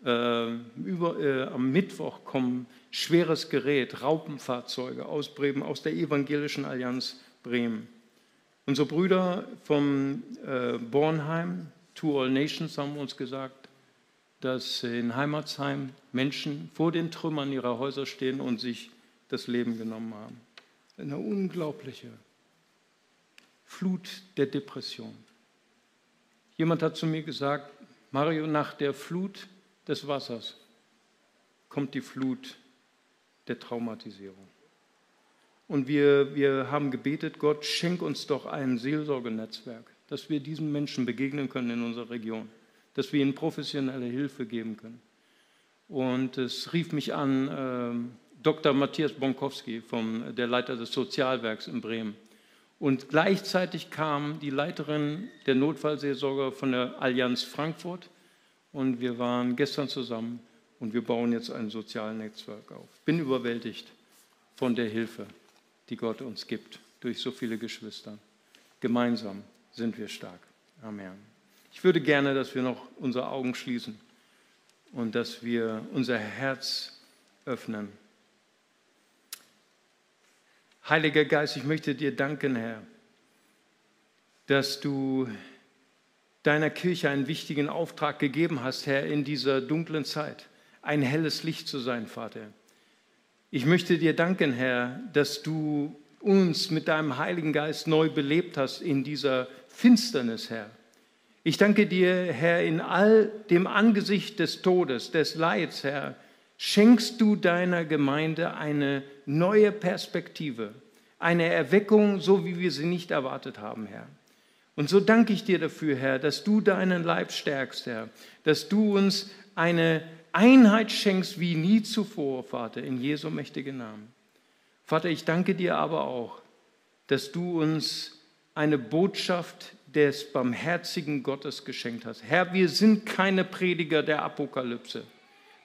Äh, über, äh, am Mittwoch kommen schweres Gerät, Raupenfahrzeuge aus Bremen, aus der Evangelischen Allianz Bremen. Unsere Brüder vom äh, Bornheim, To All Nations, haben uns gesagt, dass in Heimatsheim Menschen vor den Trümmern ihrer Häuser stehen und sich das Leben genommen haben. Eine unglaubliche Flut der Depression. Jemand hat zu mir gesagt, Mario, nach der Flut des Wassers kommt die Flut der Traumatisierung. Und wir, wir haben gebetet, Gott, schenk uns doch ein Seelsorgenetzwerk, dass wir diesen Menschen begegnen können in unserer Region, dass wir ihnen professionelle Hilfe geben können. Und es rief mich an äh, Dr. Matthias Bonkowski, vom, der Leiter des Sozialwerks in Bremen. Und gleichzeitig kam die Leiterin der Notfallseelsorge von der Allianz Frankfurt und wir waren gestern zusammen und wir bauen jetzt ein soziales Netzwerk auf. Ich bin überwältigt von der Hilfe, die Gott uns gibt durch so viele Geschwister. Gemeinsam sind wir stark. Amen. Ich würde gerne, dass wir noch unsere Augen schließen und dass wir unser Herz öffnen. Heiliger Geist, ich möchte dir danken, Herr, dass du deiner Kirche einen wichtigen Auftrag gegeben hast, Herr, in dieser dunklen Zeit, ein helles Licht zu sein, Vater. Ich möchte dir danken, Herr, dass du uns mit deinem Heiligen Geist neu belebt hast in dieser Finsternis, Herr. Ich danke dir, Herr, in all dem Angesicht des Todes, des Leids, Herr, schenkst du deiner Gemeinde eine neue Perspektive, eine Erweckung, so wie wir sie nicht erwartet haben, Herr. Und so danke ich dir dafür, Herr, dass du deinen Leib stärkst, Herr, dass du uns eine Einheit schenkst wie nie zuvor, Vater, in Jesu mächtigen Namen. Vater, ich danke dir aber auch, dass du uns eine Botschaft des barmherzigen Gottes geschenkt hast. Herr, wir sind keine Prediger der Apokalypse.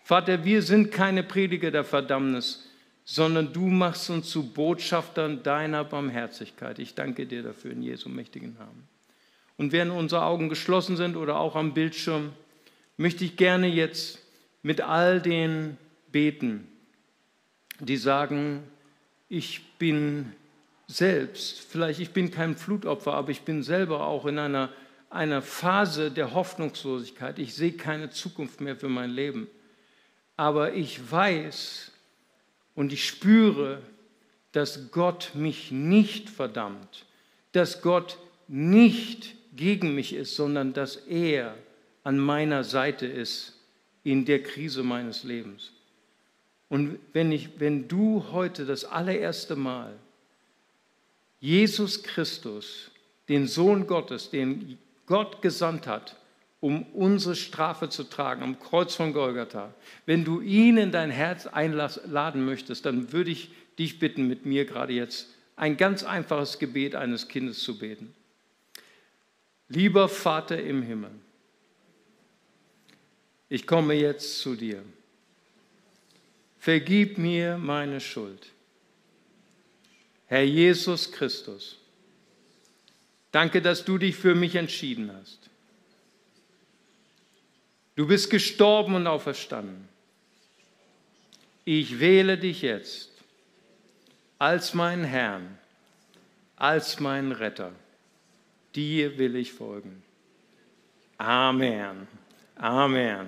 Vater, wir sind keine Prediger der Verdammnis, sondern du machst uns zu Botschaftern deiner Barmherzigkeit. Ich danke dir dafür in Jesu mächtigen Namen. Und während unsere Augen geschlossen sind oder auch am Bildschirm, möchte ich gerne jetzt mit all den beten, die sagen, ich bin selbst, vielleicht ich bin kein Flutopfer, aber ich bin selber auch in einer, einer Phase der Hoffnungslosigkeit. Ich sehe keine Zukunft mehr für mein Leben. Aber ich weiß und ich spüre, dass Gott mich nicht verdammt, dass Gott nicht gegen mich ist, sondern dass er an meiner Seite ist in der Krise meines Lebens. Und wenn, ich, wenn du heute das allererste Mal Jesus Christus, den Sohn Gottes, den Gott gesandt hat, um unsere Strafe zu tragen am Kreuz von Golgatha, wenn du ihn in dein Herz einladen möchtest, dann würde ich dich bitten, mit mir gerade jetzt ein ganz einfaches Gebet eines Kindes zu beten. Lieber Vater im Himmel, ich komme jetzt zu dir. Vergib mir meine Schuld. Herr Jesus Christus, danke, dass du dich für mich entschieden hast. Du bist gestorben und auferstanden. Ich wähle dich jetzt als meinen Herrn, als meinen Retter. Dir will ich folgen. Amen. Amen.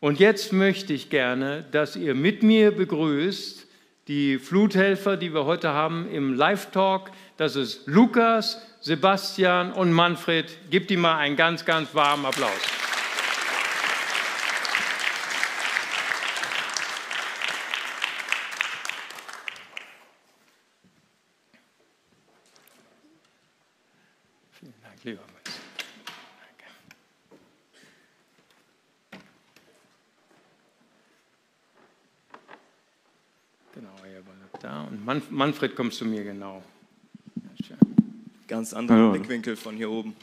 Und jetzt möchte ich gerne, dass ihr mit mir begrüßt die Fluthelfer, die wir heute haben im Live-Talk. Das ist Lukas, Sebastian und Manfred. Gebt ihm mal einen ganz, ganz warmen Applaus. Vielen Dank, lieber Max. Danke. Genau, ihr bleibt da. Und Manf Manfred, kommst du mir genau. Ganz anderer Hallo. Blickwinkel von hier oben.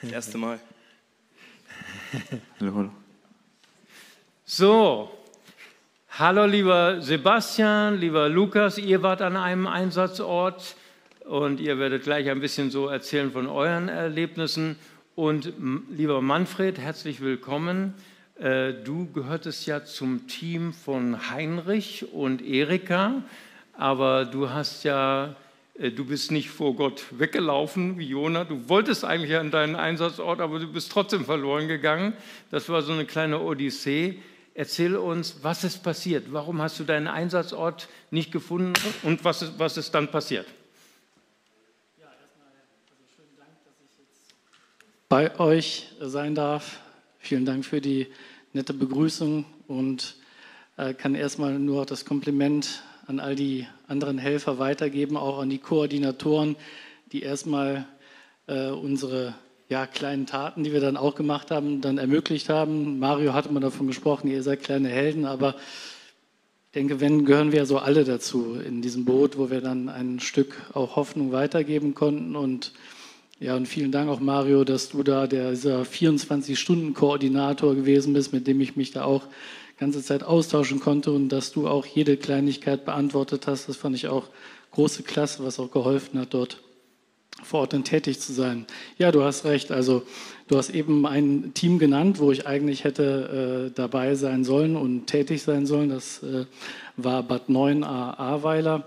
Das erste Mal. Hallo, hallo. So, hallo lieber Sebastian, lieber Lukas, ihr wart an einem Einsatzort und ihr werdet gleich ein bisschen so erzählen von euren Erlebnissen. Und lieber Manfred, herzlich willkommen. Äh, Du gehörtest ja zum Team von Heinrich und Erika, aber du hast ja, äh, du bist nicht vor Gott weggelaufen wie Jona. Du wolltest eigentlich an deinen Einsatzort, aber du bist trotzdem verloren gegangen. Das war so eine kleine Odyssee. Erzähl uns, was ist passiert? Warum hast du deinen Einsatzort nicht gefunden und was ist, was ist dann passiert? bei euch sein darf. Vielen Dank für die nette Begrüßung und äh, kann erstmal nur das Kompliment an all die anderen Helfer weitergeben, auch an die Koordinatoren, die erstmal äh, unsere ja, kleinen Taten, die wir dann auch gemacht haben, dann ermöglicht haben. Mario hatte mal davon gesprochen, ihr seid kleine Helden, aber ich denke, wenn, gehören wir so alle dazu in diesem Boot, wo wir dann ein Stück auch Hoffnung weitergeben konnten und ja, und vielen Dank auch Mario, dass du da der, dieser 24-Stunden-Koordinator gewesen bist, mit dem ich mich da auch ganze Zeit austauschen konnte und dass du auch jede Kleinigkeit beantwortet hast. Das fand ich auch große Klasse, was auch geholfen hat, dort vor Ort dann tätig zu sein. Ja, du hast recht. Also du hast eben ein Team genannt, wo ich eigentlich hätte äh, dabei sein sollen und tätig sein sollen. Das äh, war Bad 9 A Ahrweiler.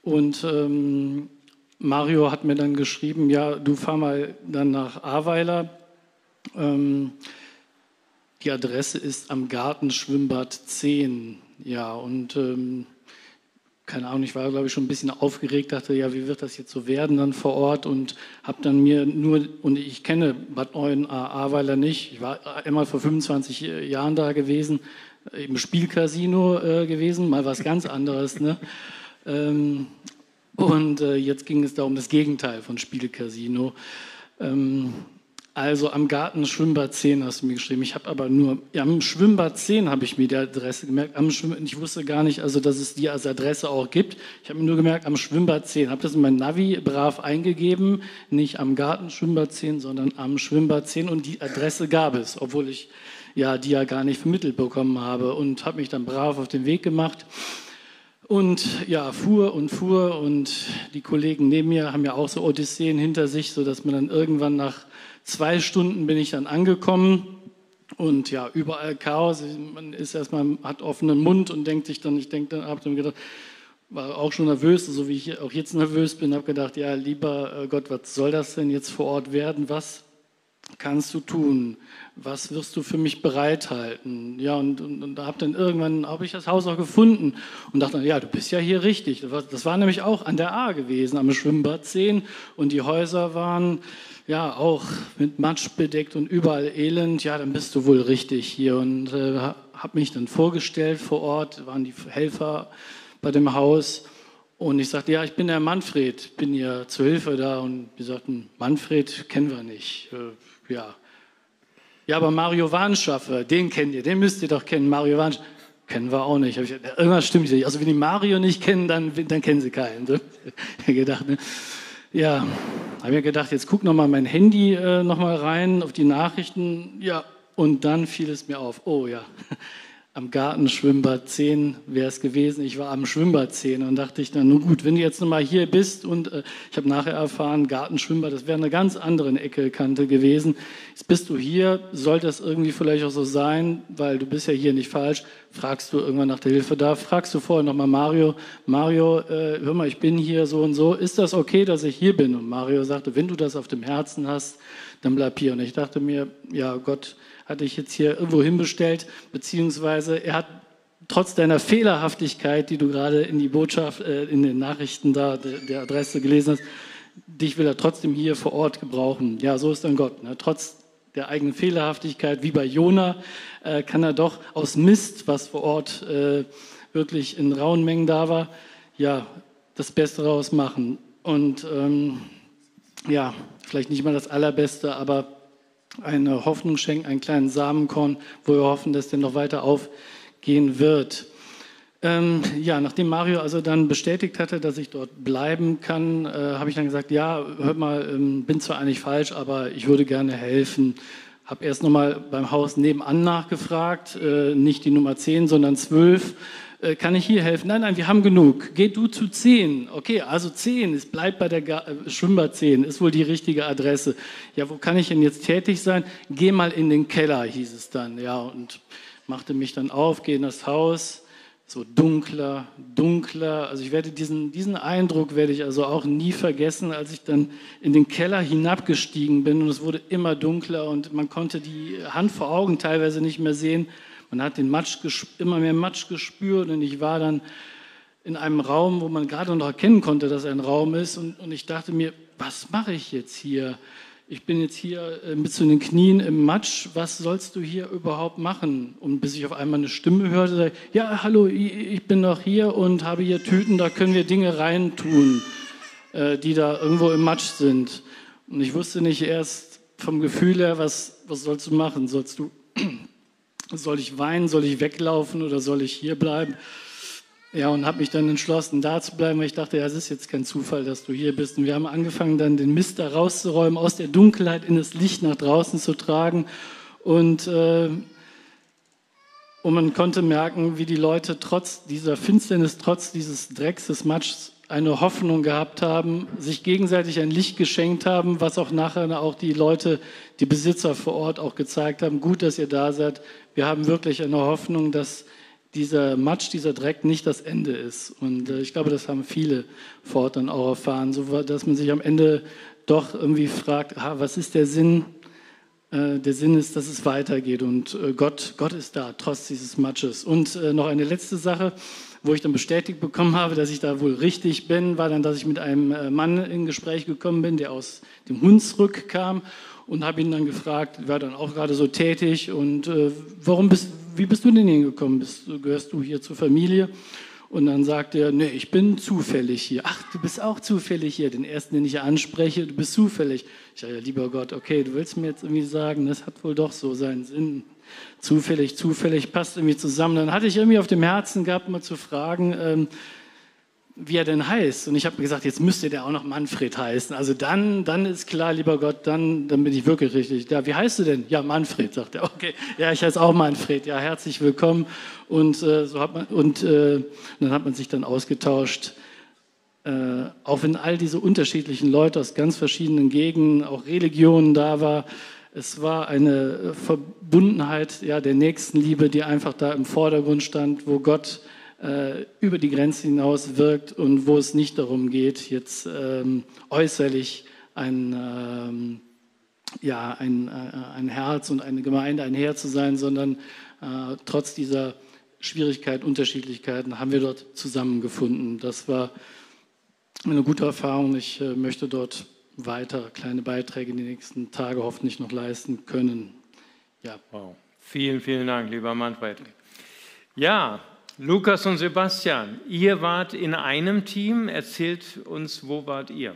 Und ähm, Mario hat mir dann geschrieben, ja, du fahr mal dann nach Ahrweiler. Ähm, die Adresse ist am Gartenschwimmbad 10. Ja, und ähm, keine Ahnung, ich war, glaube ich, schon ein bisschen aufgeregt, dachte, ja, wie wird das jetzt so werden dann vor Ort und habe dann mir nur, und ich kenne Bad 9 Ahrweiler nicht, ich war einmal vor 25 Jahren da gewesen, im Spielcasino äh, gewesen, mal was ganz anderes, ne? Ähm, und äh, jetzt ging es da um das Gegenteil von Spielcasino. Ähm, also am Garten Schwimmbad 10 hast du mir geschrieben. Ich habe aber nur, ja, am Schwimmbad 10 habe ich mir die Adresse gemerkt. Am Schwimm, ich wusste gar nicht, also dass es die als Adresse auch gibt. Ich habe mir nur gemerkt, am Schwimmbad 10. Habe das in mein Navi brav eingegeben. Nicht am Garten Schwimmbad 10, sondern am Schwimmbad 10. Und die Adresse gab es, obwohl ich ja die ja gar nicht vermittelt bekommen habe. Und habe mich dann brav auf den Weg gemacht. Und ja, fuhr und fuhr und die Kollegen neben mir haben ja auch so Odysseen hinter sich, sodass man dann irgendwann nach zwei Stunden bin ich dann angekommen und ja, überall Chaos. Man ist erstmal, hat offenen Mund und denkt sich dann, ich denke dann, habe dann gedacht, war auch schon nervös, so wie ich auch jetzt nervös bin, habe gedacht, ja, lieber Gott, was soll das denn jetzt vor Ort werden? Was kannst du tun? Was wirst du für mich bereithalten? Ja, und, und, und da habe dann irgendwann, habe ich das Haus auch gefunden und dachte, ja, du bist ja hier richtig. Das war, das war nämlich auch an der A gewesen, am Schwimmbad 10 und die Häuser waren ja auch mit Matsch bedeckt und überall elend. Ja, dann bist du wohl richtig hier und äh, habe mich dann vorgestellt vor Ort, waren die Helfer bei dem Haus. Und ich sagte, ja, ich bin der Manfred, bin hier zur Hilfe da. Und wir sagten, Manfred kennen wir nicht. Ja. Ja, aber Mario Warnschaffer, den kennt ihr, den müsst ihr doch kennen. Mario Warnschaffer, kennen wir auch nicht. Irgendwas stimmt nicht. Also wenn die Mario nicht kennen, dann, dann kennen sie keinen. Ich gedacht, ne? Ja, habe mir gedacht, jetzt guck noch mal mein Handy äh, noch rein auf die Nachrichten. Ja, und dann fiel es mir auf, oh ja, am Gartenschwimmbad 10 wäre es gewesen. Ich war am Schwimmbad 10 und dachte ich dann, nun gut, wenn du jetzt nochmal hier bist und äh, ich habe nachher erfahren, Gartenschwimmbad, das wäre eine ganz andere Ecke Kante gewesen. Jetzt bist du hier, sollte es irgendwie vielleicht auch so sein, weil du bist ja hier nicht falsch, fragst du irgendwann nach der Hilfe da, fragst du vorher nochmal Mario, Mario, äh, hör mal, ich bin hier so und so, ist das okay, dass ich hier bin? Und Mario sagte, wenn du das auf dem Herzen hast, dann bleib hier. Und ich dachte mir, ja Gott, hatte ich jetzt hier irgendwo hinbestellt, beziehungsweise er hat trotz deiner Fehlerhaftigkeit, die du gerade in die Botschaft, äh, in den Nachrichten da der, der, Adresse gelesen hast, dich will er trotzdem hier vor Ort gebrauchen. Ja, so ist dann Gott. Ne? Trotz der eigenen Fehlerhaftigkeit, wie bei Jona, äh, kann er doch aus Mist, was vor Ort äh, wirklich in rauen Mengen da war, ja, das Beste daraus machen. Und ähm, ja, vielleicht nicht mal das Allerbeste, aber eine Hoffnung schenken, einen kleinen Samenkorn, wo wir hoffen, dass der noch weiter aufgehen wird. Ähm, ja, nachdem Mario also dann bestätigt hatte, dass ich dort bleiben kann, äh, habe ich dann gesagt, ja, hört mal, ähm, bin zwar eigentlich falsch, aber ich würde gerne helfen. Habe erst nochmal beim Haus nebenan nachgefragt, äh, nicht die Nummer 10, sondern 12 äh, kann ich hier helfen? Nein, nein, wir haben genug. Geh du zu 10. Okay, also 10, es bleibt bei der Ga äh, Schwimmbad 10, ist wohl die richtige Adresse. Ja, wo kann ich denn jetzt tätig sein? Geh mal in den Keller, hieß es dann. Ja, und machte mich dann auf, gehe in das Haus. So dunkler, dunkler. Also ich werde diesen, diesen Eindruck werde ich also auch nie vergessen, als ich dann in den Keller hinabgestiegen bin und es wurde immer dunkler und man konnte die Hand vor Augen teilweise nicht mehr sehen. Man hat den Matsch, immer mehr Matsch gespürt und ich war dann in einem Raum, wo man gerade noch erkennen konnte, dass ein Raum ist. Und, und ich dachte mir, was mache ich jetzt hier? Ich bin jetzt hier äh, mit zu den Knien im Matsch. Was sollst du hier überhaupt machen? Und bis ich auf einmal eine Stimme hörte, sage, ja, hallo, ich bin noch hier und habe hier Tüten, da können wir Dinge reintun, äh, die da irgendwo im Matsch sind. Und ich wusste nicht erst vom Gefühl her, was, was sollst du machen? Sollst du soll ich weinen, soll ich weglaufen oder soll ich hier bleiben? Ja, und habe mich dann entschlossen, da zu bleiben, weil ich dachte, ja, es ist jetzt kein Zufall, dass du hier bist. Und wir haben angefangen, dann den Mist da rauszuräumen, aus der Dunkelheit in das Licht nach draußen zu tragen. Und, äh, und man konnte merken, wie die Leute trotz dieser Finsternis, trotz dieses Drecks des Matschs eine Hoffnung gehabt haben, sich gegenseitig ein Licht geschenkt haben, was auch nachher auch die Leute, die Besitzer vor Ort auch gezeigt haben. Gut, dass ihr da seid. Wir haben wirklich eine Hoffnung, dass dieser Matsch, dieser Dreck nicht das Ende ist. Und äh, ich glaube, das haben viele vor Ort dann auch erfahren, so dass man sich am Ende doch irgendwie fragt, ah, was ist der Sinn? Äh, der Sinn ist, dass es weitergeht und äh, Gott, Gott ist da, trotz dieses Matsches. Und äh, noch eine letzte Sache wo ich dann bestätigt bekommen habe, dass ich da wohl richtig bin, war dann, dass ich mit einem äh, Mann in Gespräch gekommen bin, der aus dem Hunsrück kam und habe ihn dann gefragt, war dann auch gerade so tätig und äh, warum bist, wie bist du denn hingekommen? Bist, gehörst du hier zur Familie? Und dann sagt er, nee, ich bin zufällig hier. Ach, du bist auch zufällig hier. Den ersten, den ich anspreche, du bist zufällig. Ich sage, ja, lieber Gott, okay, du willst mir jetzt irgendwie sagen, das hat wohl doch so seinen Sinn zufällig, zufällig, passt irgendwie zusammen. Dann hatte ich irgendwie auf dem Herzen gehabt, mal zu fragen, ähm, wie er denn heißt. Und ich habe gesagt, jetzt müsste der auch noch Manfred heißen. Also dann, dann ist klar, lieber Gott, dann, dann bin ich wirklich richtig. Ja, wie heißt du denn? Ja, Manfred, sagt er. Okay, ja, ich heiße auch Manfred. Ja, herzlich willkommen. Und äh, so hat man und äh, dann hat man sich dann ausgetauscht. Äh, auch wenn all diese unterschiedlichen Leute aus ganz verschiedenen Gegenden, auch Religionen da war, es war eine Verbundenheit ja, der Nächstenliebe, die einfach da im Vordergrund stand, wo Gott äh, über die Grenze hinaus wirkt und wo es nicht darum geht, jetzt ähm, äußerlich ein, ähm, ja, ein, äh, ein Herz und eine Gemeinde, ein Herr zu sein, sondern äh, trotz dieser Schwierigkeiten, Unterschiedlichkeiten haben wir dort zusammengefunden. Das war eine gute Erfahrung. Ich äh, möchte dort weiter kleine Beiträge in den nächsten Tagen hoffentlich noch leisten können. Ja. Wow. Vielen, vielen Dank, lieber Manfred. Ja, Lukas und Sebastian, ihr wart in einem Team. Erzählt uns, wo wart ihr?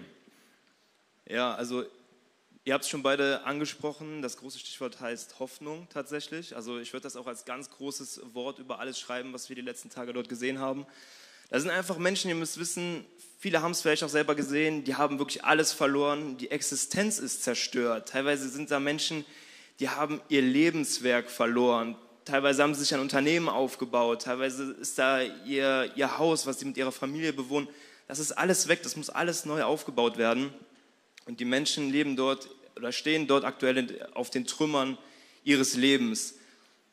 Ja, also ihr habt es schon beide angesprochen. Das große Stichwort heißt Hoffnung tatsächlich. Also ich würde das auch als ganz großes Wort über alles schreiben, was wir die letzten Tage dort gesehen haben. Da sind einfach Menschen, ihr müsst wissen, viele haben es vielleicht auch selber gesehen, die haben wirklich alles verloren, die Existenz ist zerstört. Teilweise sind da Menschen, die haben ihr Lebenswerk verloren. Teilweise haben sie sich ein Unternehmen aufgebaut, teilweise ist da ihr, ihr Haus, was sie mit ihrer Familie bewohnen. Das ist alles weg, das muss alles neu aufgebaut werden. Und die Menschen leben dort oder stehen dort aktuell auf den Trümmern ihres Lebens.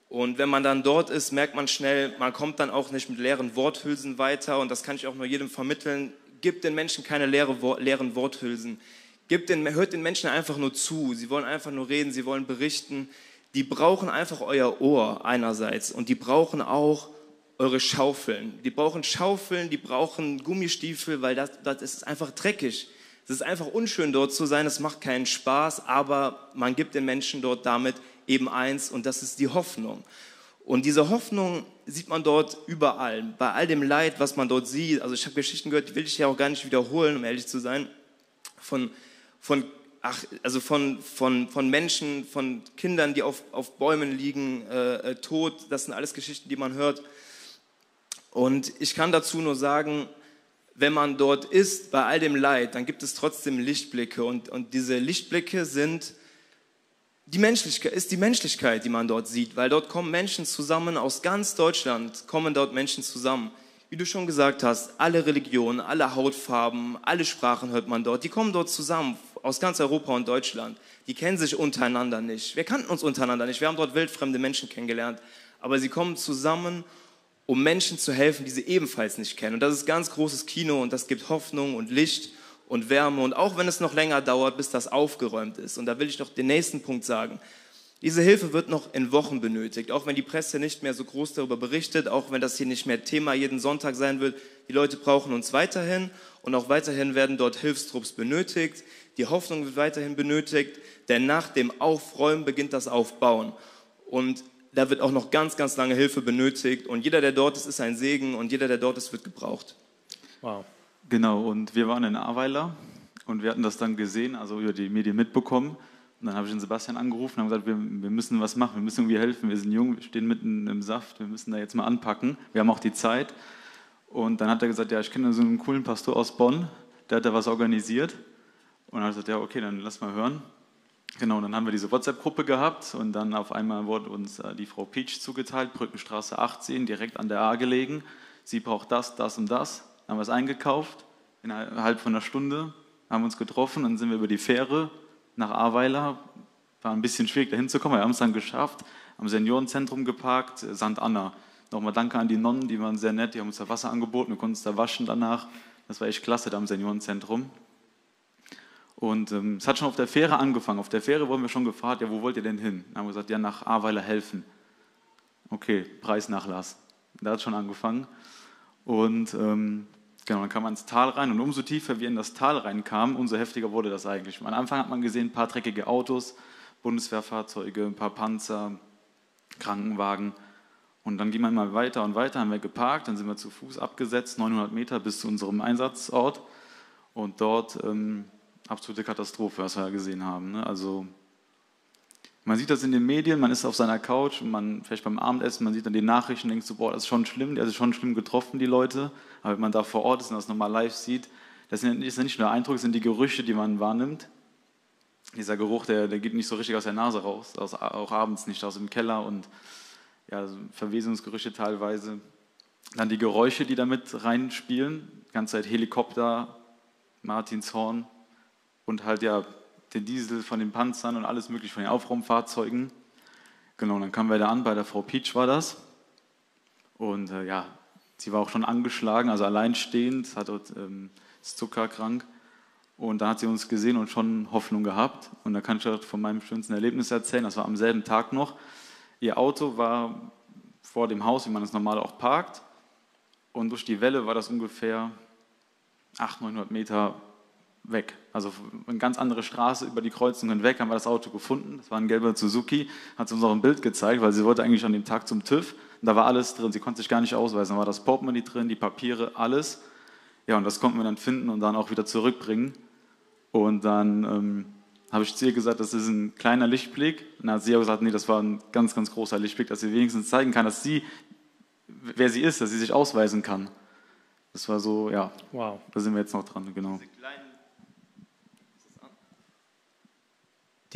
Und wenn man dann dort ist, merkt man schnell, man kommt dann auch nicht mit leeren Worthülsen weiter. Und das kann ich auch nur jedem vermitteln. Gib den Menschen keine leere, leeren Worthülsen. Gib den, hört den Menschen einfach nur zu. Sie wollen einfach nur reden, sie wollen berichten. Die brauchen einfach euer Ohr einerseits und die brauchen auch eure Schaufeln. Die brauchen Schaufeln, die brauchen Gummistiefel, weil das, das ist einfach dreckig. Es ist einfach unschön dort zu sein, es macht keinen Spaß, aber man gibt den Menschen dort damit eben eins und das ist die Hoffnung. Und diese Hoffnung sieht man dort überall, bei all dem Leid, was man dort sieht. Also ich habe Geschichten gehört, die will ich ja auch gar nicht wiederholen, um ehrlich zu sein, von, von, ach, also von, von, von Menschen, von Kindern, die auf, auf Bäumen liegen, äh, äh tot. Das sind alles Geschichten, die man hört. Und ich kann dazu nur sagen, wenn man dort ist, bei all dem Leid, dann gibt es trotzdem Lichtblicke. Und, und diese Lichtblicke sind die Menschlichkeit, ist die Menschlichkeit, die man dort sieht, weil dort kommen Menschen zusammen aus ganz Deutschland, kommen dort Menschen zusammen. Wie du schon gesagt hast, alle Religionen, alle Hautfarben, alle Sprachen hört man dort. Die kommen dort zusammen aus ganz Europa und Deutschland. Die kennen sich untereinander nicht. Wir kannten uns untereinander nicht. Wir haben dort wildfremde Menschen kennengelernt. Aber sie kommen zusammen, um Menschen zu helfen, die sie ebenfalls nicht kennen. Und das ist ganz großes Kino und das gibt Hoffnung und Licht und Wärme. Und auch wenn es noch länger dauert, bis das aufgeräumt ist. Und da will ich noch den nächsten Punkt sagen. Diese Hilfe wird noch in Wochen benötigt, auch wenn die Presse nicht mehr so groß darüber berichtet, auch wenn das hier nicht mehr Thema jeden Sonntag sein wird. Die Leute brauchen uns weiterhin und auch weiterhin werden dort Hilfstrupps benötigt. Die Hoffnung wird weiterhin benötigt, denn nach dem Aufräumen beginnt das Aufbauen. Und da wird auch noch ganz, ganz lange Hilfe benötigt. Und jeder, der dort ist, ist ein Segen und jeder, der dort ist, wird gebraucht. Wow. Genau, und wir waren in Aweiler und wir hatten das dann gesehen, also über die Medien mitbekommen. Und dann habe ich den Sebastian angerufen und gesagt, wir, wir, müssen was machen, wir müssen irgendwie helfen. Wir sind jung, wir stehen mitten im Saft, wir müssen da jetzt mal anpacken. Wir haben auch die Zeit. Und dann hat er gesagt, ja, ich kenne so einen coolen Pastor aus Bonn, der hat da was organisiert. Und dann hat er gesagt, ja, okay, dann lass mal hören. Genau, dann haben wir diese WhatsApp-Gruppe gehabt und dann auf einmal wurde uns äh, die Frau Peach zugeteilt, Brückenstraße 18, direkt an der A gelegen. Sie braucht das, das und das haben es eingekauft, innerhalb von einer Stunde, haben uns getroffen und sind wir über die Fähre nach Ahrweiler. War ein bisschen schwierig, da hinzukommen, wir haben es dann geschafft, am Seniorenzentrum geparkt, St. Anna. Nochmal danke an die Nonnen, die waren sehr nett, die haben uns da Wasser angeboten, wir konnten uns da waschen danach. Das war echt klasse da am Seniorenzentrum. Und ähm, es hat schon auf der Fähre angefangen. Auf der Fähre wurden wir schon gefragt, ja, wo wollt ihr denn hin? Dann haben wir gesagt, ja, nach Ahrweiler helfen. Okay, Preisnachlass. Da hat es schon angefangen. Und ähm, genau, dann kam man ins Tal rein und umso tiefer wir in das Tal reinkamen, umso heftiger wurde das eigentlich. Am Anfang hat man gesehen, ein paar dreckige Autos, Bundeswehrfahrzeuge, ein paar Panzer, Krankenwagen. Und dann ging man mal weiter und weiter, haben wir geparkt, dann sind wir zu Fuß abgesetzt, 900 Meter bis zu unserem Einsatzort. Und dort ähm, absolute Katastrophe, was wir ja gesehen haben. Ne? Also man sieht das in den Medien, man ist auf seiner Couch und man vielleicht beim Abendessen, man sieht dann die Nachrichten und denkt so, boah, das ist schon schlimm, ist schon schlimm getroffen, die Leute. Aber wenn man da vor Ort ist und das nochmal live sieht, das ist nicht nur der Eindruck, das sind die Gerüche, die man wahrnimmt. Dieser Geruch, der, der geht nicht so richtig aus der Nase raus, auch abends nicht aus dem Keller und ja, Verwesungsgerüche teilweise. Dann die Geräusche, die damit reinspielen, die ganze Zeit Helikopter, Martinshorn und halt ja den Diesel von den Panzern und alles mögliche von den Aufraumfahrzeugen. Genau, dann kamen wir da an, bei der Frau Peach war das. Und äh, ja, sie war auch schon angeschlagen, also alleinstehend, hat dort, ähm, ist zuckerkrank. Und da hat sie uns gesehen und schon Hoffnung gehabt. Und da kann ich von meinem schönsten Erlebnis erzählen. Das war am selben Tag noch. Ihr Auto war vor dem Haus, wie man es normal auch parkt. Und durch die Welle war das ungefähr 800, 900 Meter weg. Also eine ganz andere Straße über die Kreuzung hinweg haben wir das Auto gefunden. Das war ein gelber Suzuki, hat sie uns auch ein Bild gezeigt, weil sie wollte eigentlich an dem Tag zum TÜV. Und da war alles drin, sie konnte sich gar nicht ausweisen. Da war das Portemonnaie drin, die Papiere, alles. Ja, und das konnten wir dann finden und dann auch wieder zurückbringen. Und dann ähm, habe ich zu ihr gesagt, das ist ein kleiner Lichtblick. Und dann hat sie auch gesagt, nee, das war ein ganz, ganz großer Lichtblick, dass sie wenigstens zeigen kann, dass sie, wer sie ist, dass sie sich ausweisen kann. Das war so, ja, wow. da sind wir jetzt noch dran, genau. diese kleinen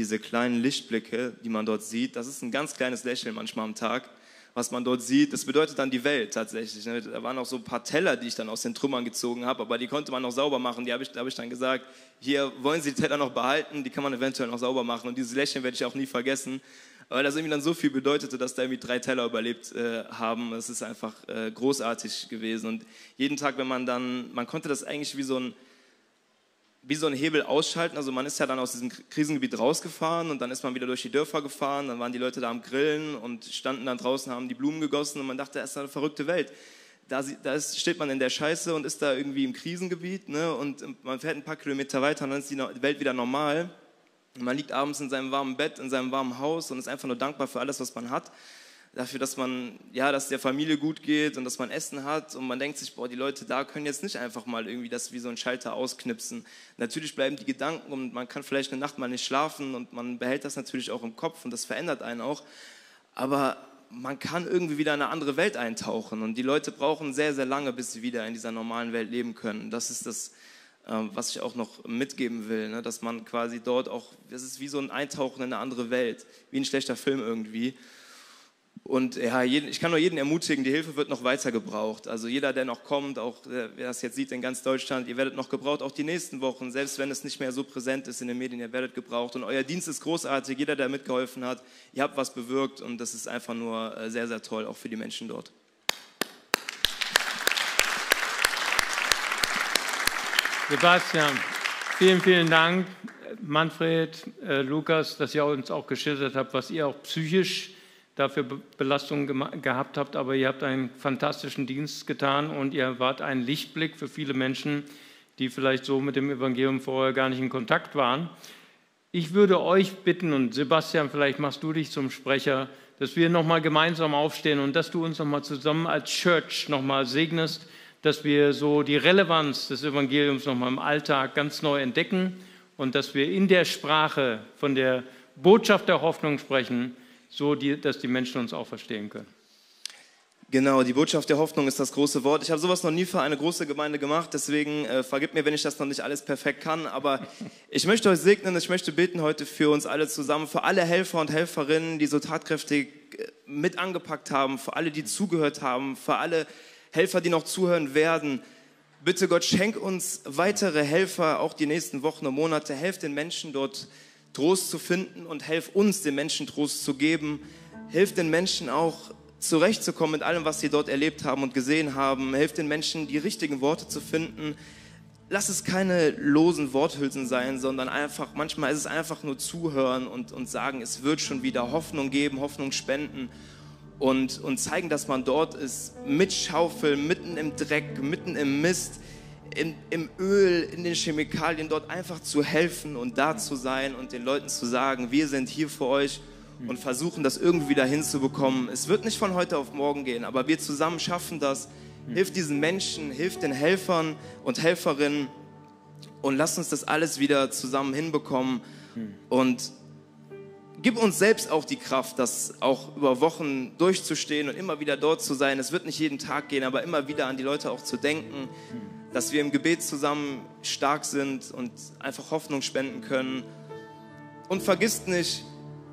Lichtblicke, die man dort sieht, das ist ein ganz kleines Lächeln manchmal am Tag, was man dort sieht. Das bedeutet dann die Welt tatsächlich. Ne? Da waren auch so ein paar Teller, die ich dann aus den Trümmern gezogen habe, aber die konnte man noch sauber machen. Die habe ich, da habe ich dann gesagt, hier wollen Sie die Teller noch behalten, die kann man eventuell noch sauber machen. Und dieses Lächeln werde ich auch nie vergessen, weil das irgendwie dann so viel bedeutete, dass da irgendwie drei Teller überlebt äh, haben. Es ist einfach äh, großartig gewesen. Und jeden Tag, wenn man dann, man konnte das eigentlich wie so ein wie so ein Hebel ausschalten. Also man ist ja dann aus diesem Krisengebiet rausgefahren und dann ist man wieder durch die Dörfer gefahren, dann waren die Leute da am Grillen und standen dann draußen, haben die Blumen gegossen und man dachte, das ist eine verrückte Welt. Da, da ist, steht man in der Scheiße und ist da irgendwie im Krisengebiet ne? und man fährt ein paar Kilometer weiter und dann ist die Welt wieder normal. Und man liegt abends in seinem warmen Bett, in seinem warmen Haus und ist einfach nur dankbar für alles, was man hat dafür, dass man, ja, dass der Familie gut geht und dass man Essen hat und man denkt sich, boah, die Leute da können jetzt nicht einfach mal irgendwie das wie so ein Schalter ausknipsen. Natürlich bleiben die Gedanken und man kann vielleicht eine Nacht mal nicht schlafen und man behält das natürlich auch im Kopf und das verändert einen auch, aber man kann irgendwie wieder in eine andere Welt eintauchen und die Leute brauchen sehr, sehr lange, bis sie wieder in dieser normalen Welt leben können. Das ist das, ähm, was ich auch noch mitgeben will, ne? dass man quasi dort auch, das ist wie so ein Eintauchen in eine andere Welt, wie ein schlechter Film irgendwie. Und ja, ich kann nur jeden ermutigen, die Hilfe wird noch weiter gebraucht. Also jeder, der noch kommt, auch wer das jetzt sieht in ganz Deutschland, ihr werdet noch gebraucht, auch die nächsten Wochen, selbst wenn es nicht mehr so präsent ist in den Medien, ihr werdet gebraucht. Und euer Dienst ist großartig, jeder, der mitgeholfen hat, ihr habt was bewirkt und das ist einfach nur äh, sehr, sehr toll, auch für die Menschen dort. Sebastian, vielen, vielen Dank. Manfred, äh, Lukas, dass ihr uns auch geschildert habt, was ihr auch psychisch dafür Belastungen gehabt habt, aber ihr habt einen fantastischen Dienst getan und ihr wart ein Lichtblick für viele Menschen, die vielleicht so mit dem Evangelium vorher gar nicht in Kontakt waren. Ich würde euch bitten, und Sebastian, vielleicht machst du dich zum Sprecher, dass wir nochmal gemeinsam aufstehen und dass du uns nochmal zusammen als Church nochmal segnest, dass wir so die Relevanz des Evangeliums nochmal im Alltag ganz neu entdecken und dass wir in der Sprache von der Botschaft der Hoffnung sprechen, so die, dass die Menschen uns auch verstehen können. Genau, die Botschaft der Hoffnung ist das große Wort. Ich habe sowas noch nie für eine große Gemeinde gemacht, deswegen äh, vergib mir, wenn ich das noch nicht alles perfekt kann, aber ich möchte euch segnen, ich möchte beten heute für uns alle zusammen, für alle Helfer und Helferinnen, die so tatkräftig äh, mit angepackt haben, für alle, die zugehört haben, für alle Helfer, die noch zuhören werden. Bitte Gott, schenk uns weitere Helfer, auch die nächsten Wochen und Monate. Helft den Menschen dort, Trost zu finden und helf uns, den Menschen Trost zu geben. Hilf den Menschen auch zurechtzukommen mit allem, was sie dort erlebt haben und gesehen haben. Hilf den Menschen, die richtigen Worte zu finden. Lass es keine losen Worthülsen sein, sondern einfach, manchmal ist es einfach nur zuhören und, und sagen, es wird schon wieder Hoffnung geben, Hoffnung spenden und, und zeigen, dass man dort ist, mit Schaufel, mitten im Dreck, mitten im Mist in, im Öl, in den Chemikalien dort einfach zu helfen und da zu sein und den Leuten zu sagen, wir sind hier für euch und versuchen das irgendwie wieder hinzubekommen. Es wird nicht von heute auf morgen gehen, aber wir zusammen schaffen das. Hilft diesen Menschen, hilft den Helfern und Helferinnen und lasst uns das alles wieder zusammen hinbekommen und gib uns selbst auch die Kraft, das auch über Wochen durchzustehen und immer wieder dort zu sein. Es wird nicht jeden Tag gehen, aber immer wieder an die Leute auch zu denken dass wir im Gebet zusammen stark sind und einfach Hoffnung spenden können. Und vergisst nicht,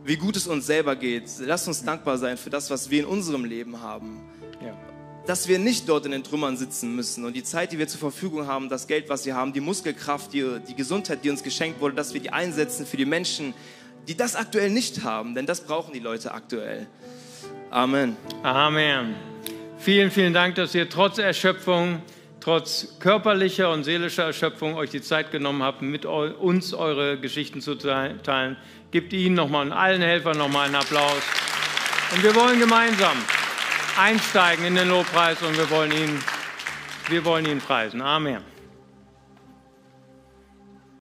wie gut es uns selber geht. Lasst uns dankbar sein für das, was wir in unserem Leben haben. Ja. Dass wir nicht dort in den Trümmern sitzen müssen und die Zeit, die wir zur Verfügung haben, das Geld, was wir haben, die Muskelkraft, die, die Gesundheit, die uns geschenkt wurde, dass wir die einsetzen für die Menschen, die das aktuell nicht haben, denn das brauchen die Leute aktuell. Amen. Amen. Vielen, vielen Dank, dass ihr trotz Erschöpfung trotz körperlicher und seelischer Erschöpfung euch die Zeit genommen habt, mit uns eure Geschichten zu teilen. Gebt ihnen nochmal und allen Helfern nochmal einen Applaus. Und wir wollen gemeinsam einsteigen in den Lobpreis und wir wollen ihn, wir wollen ihn preisen. Amen.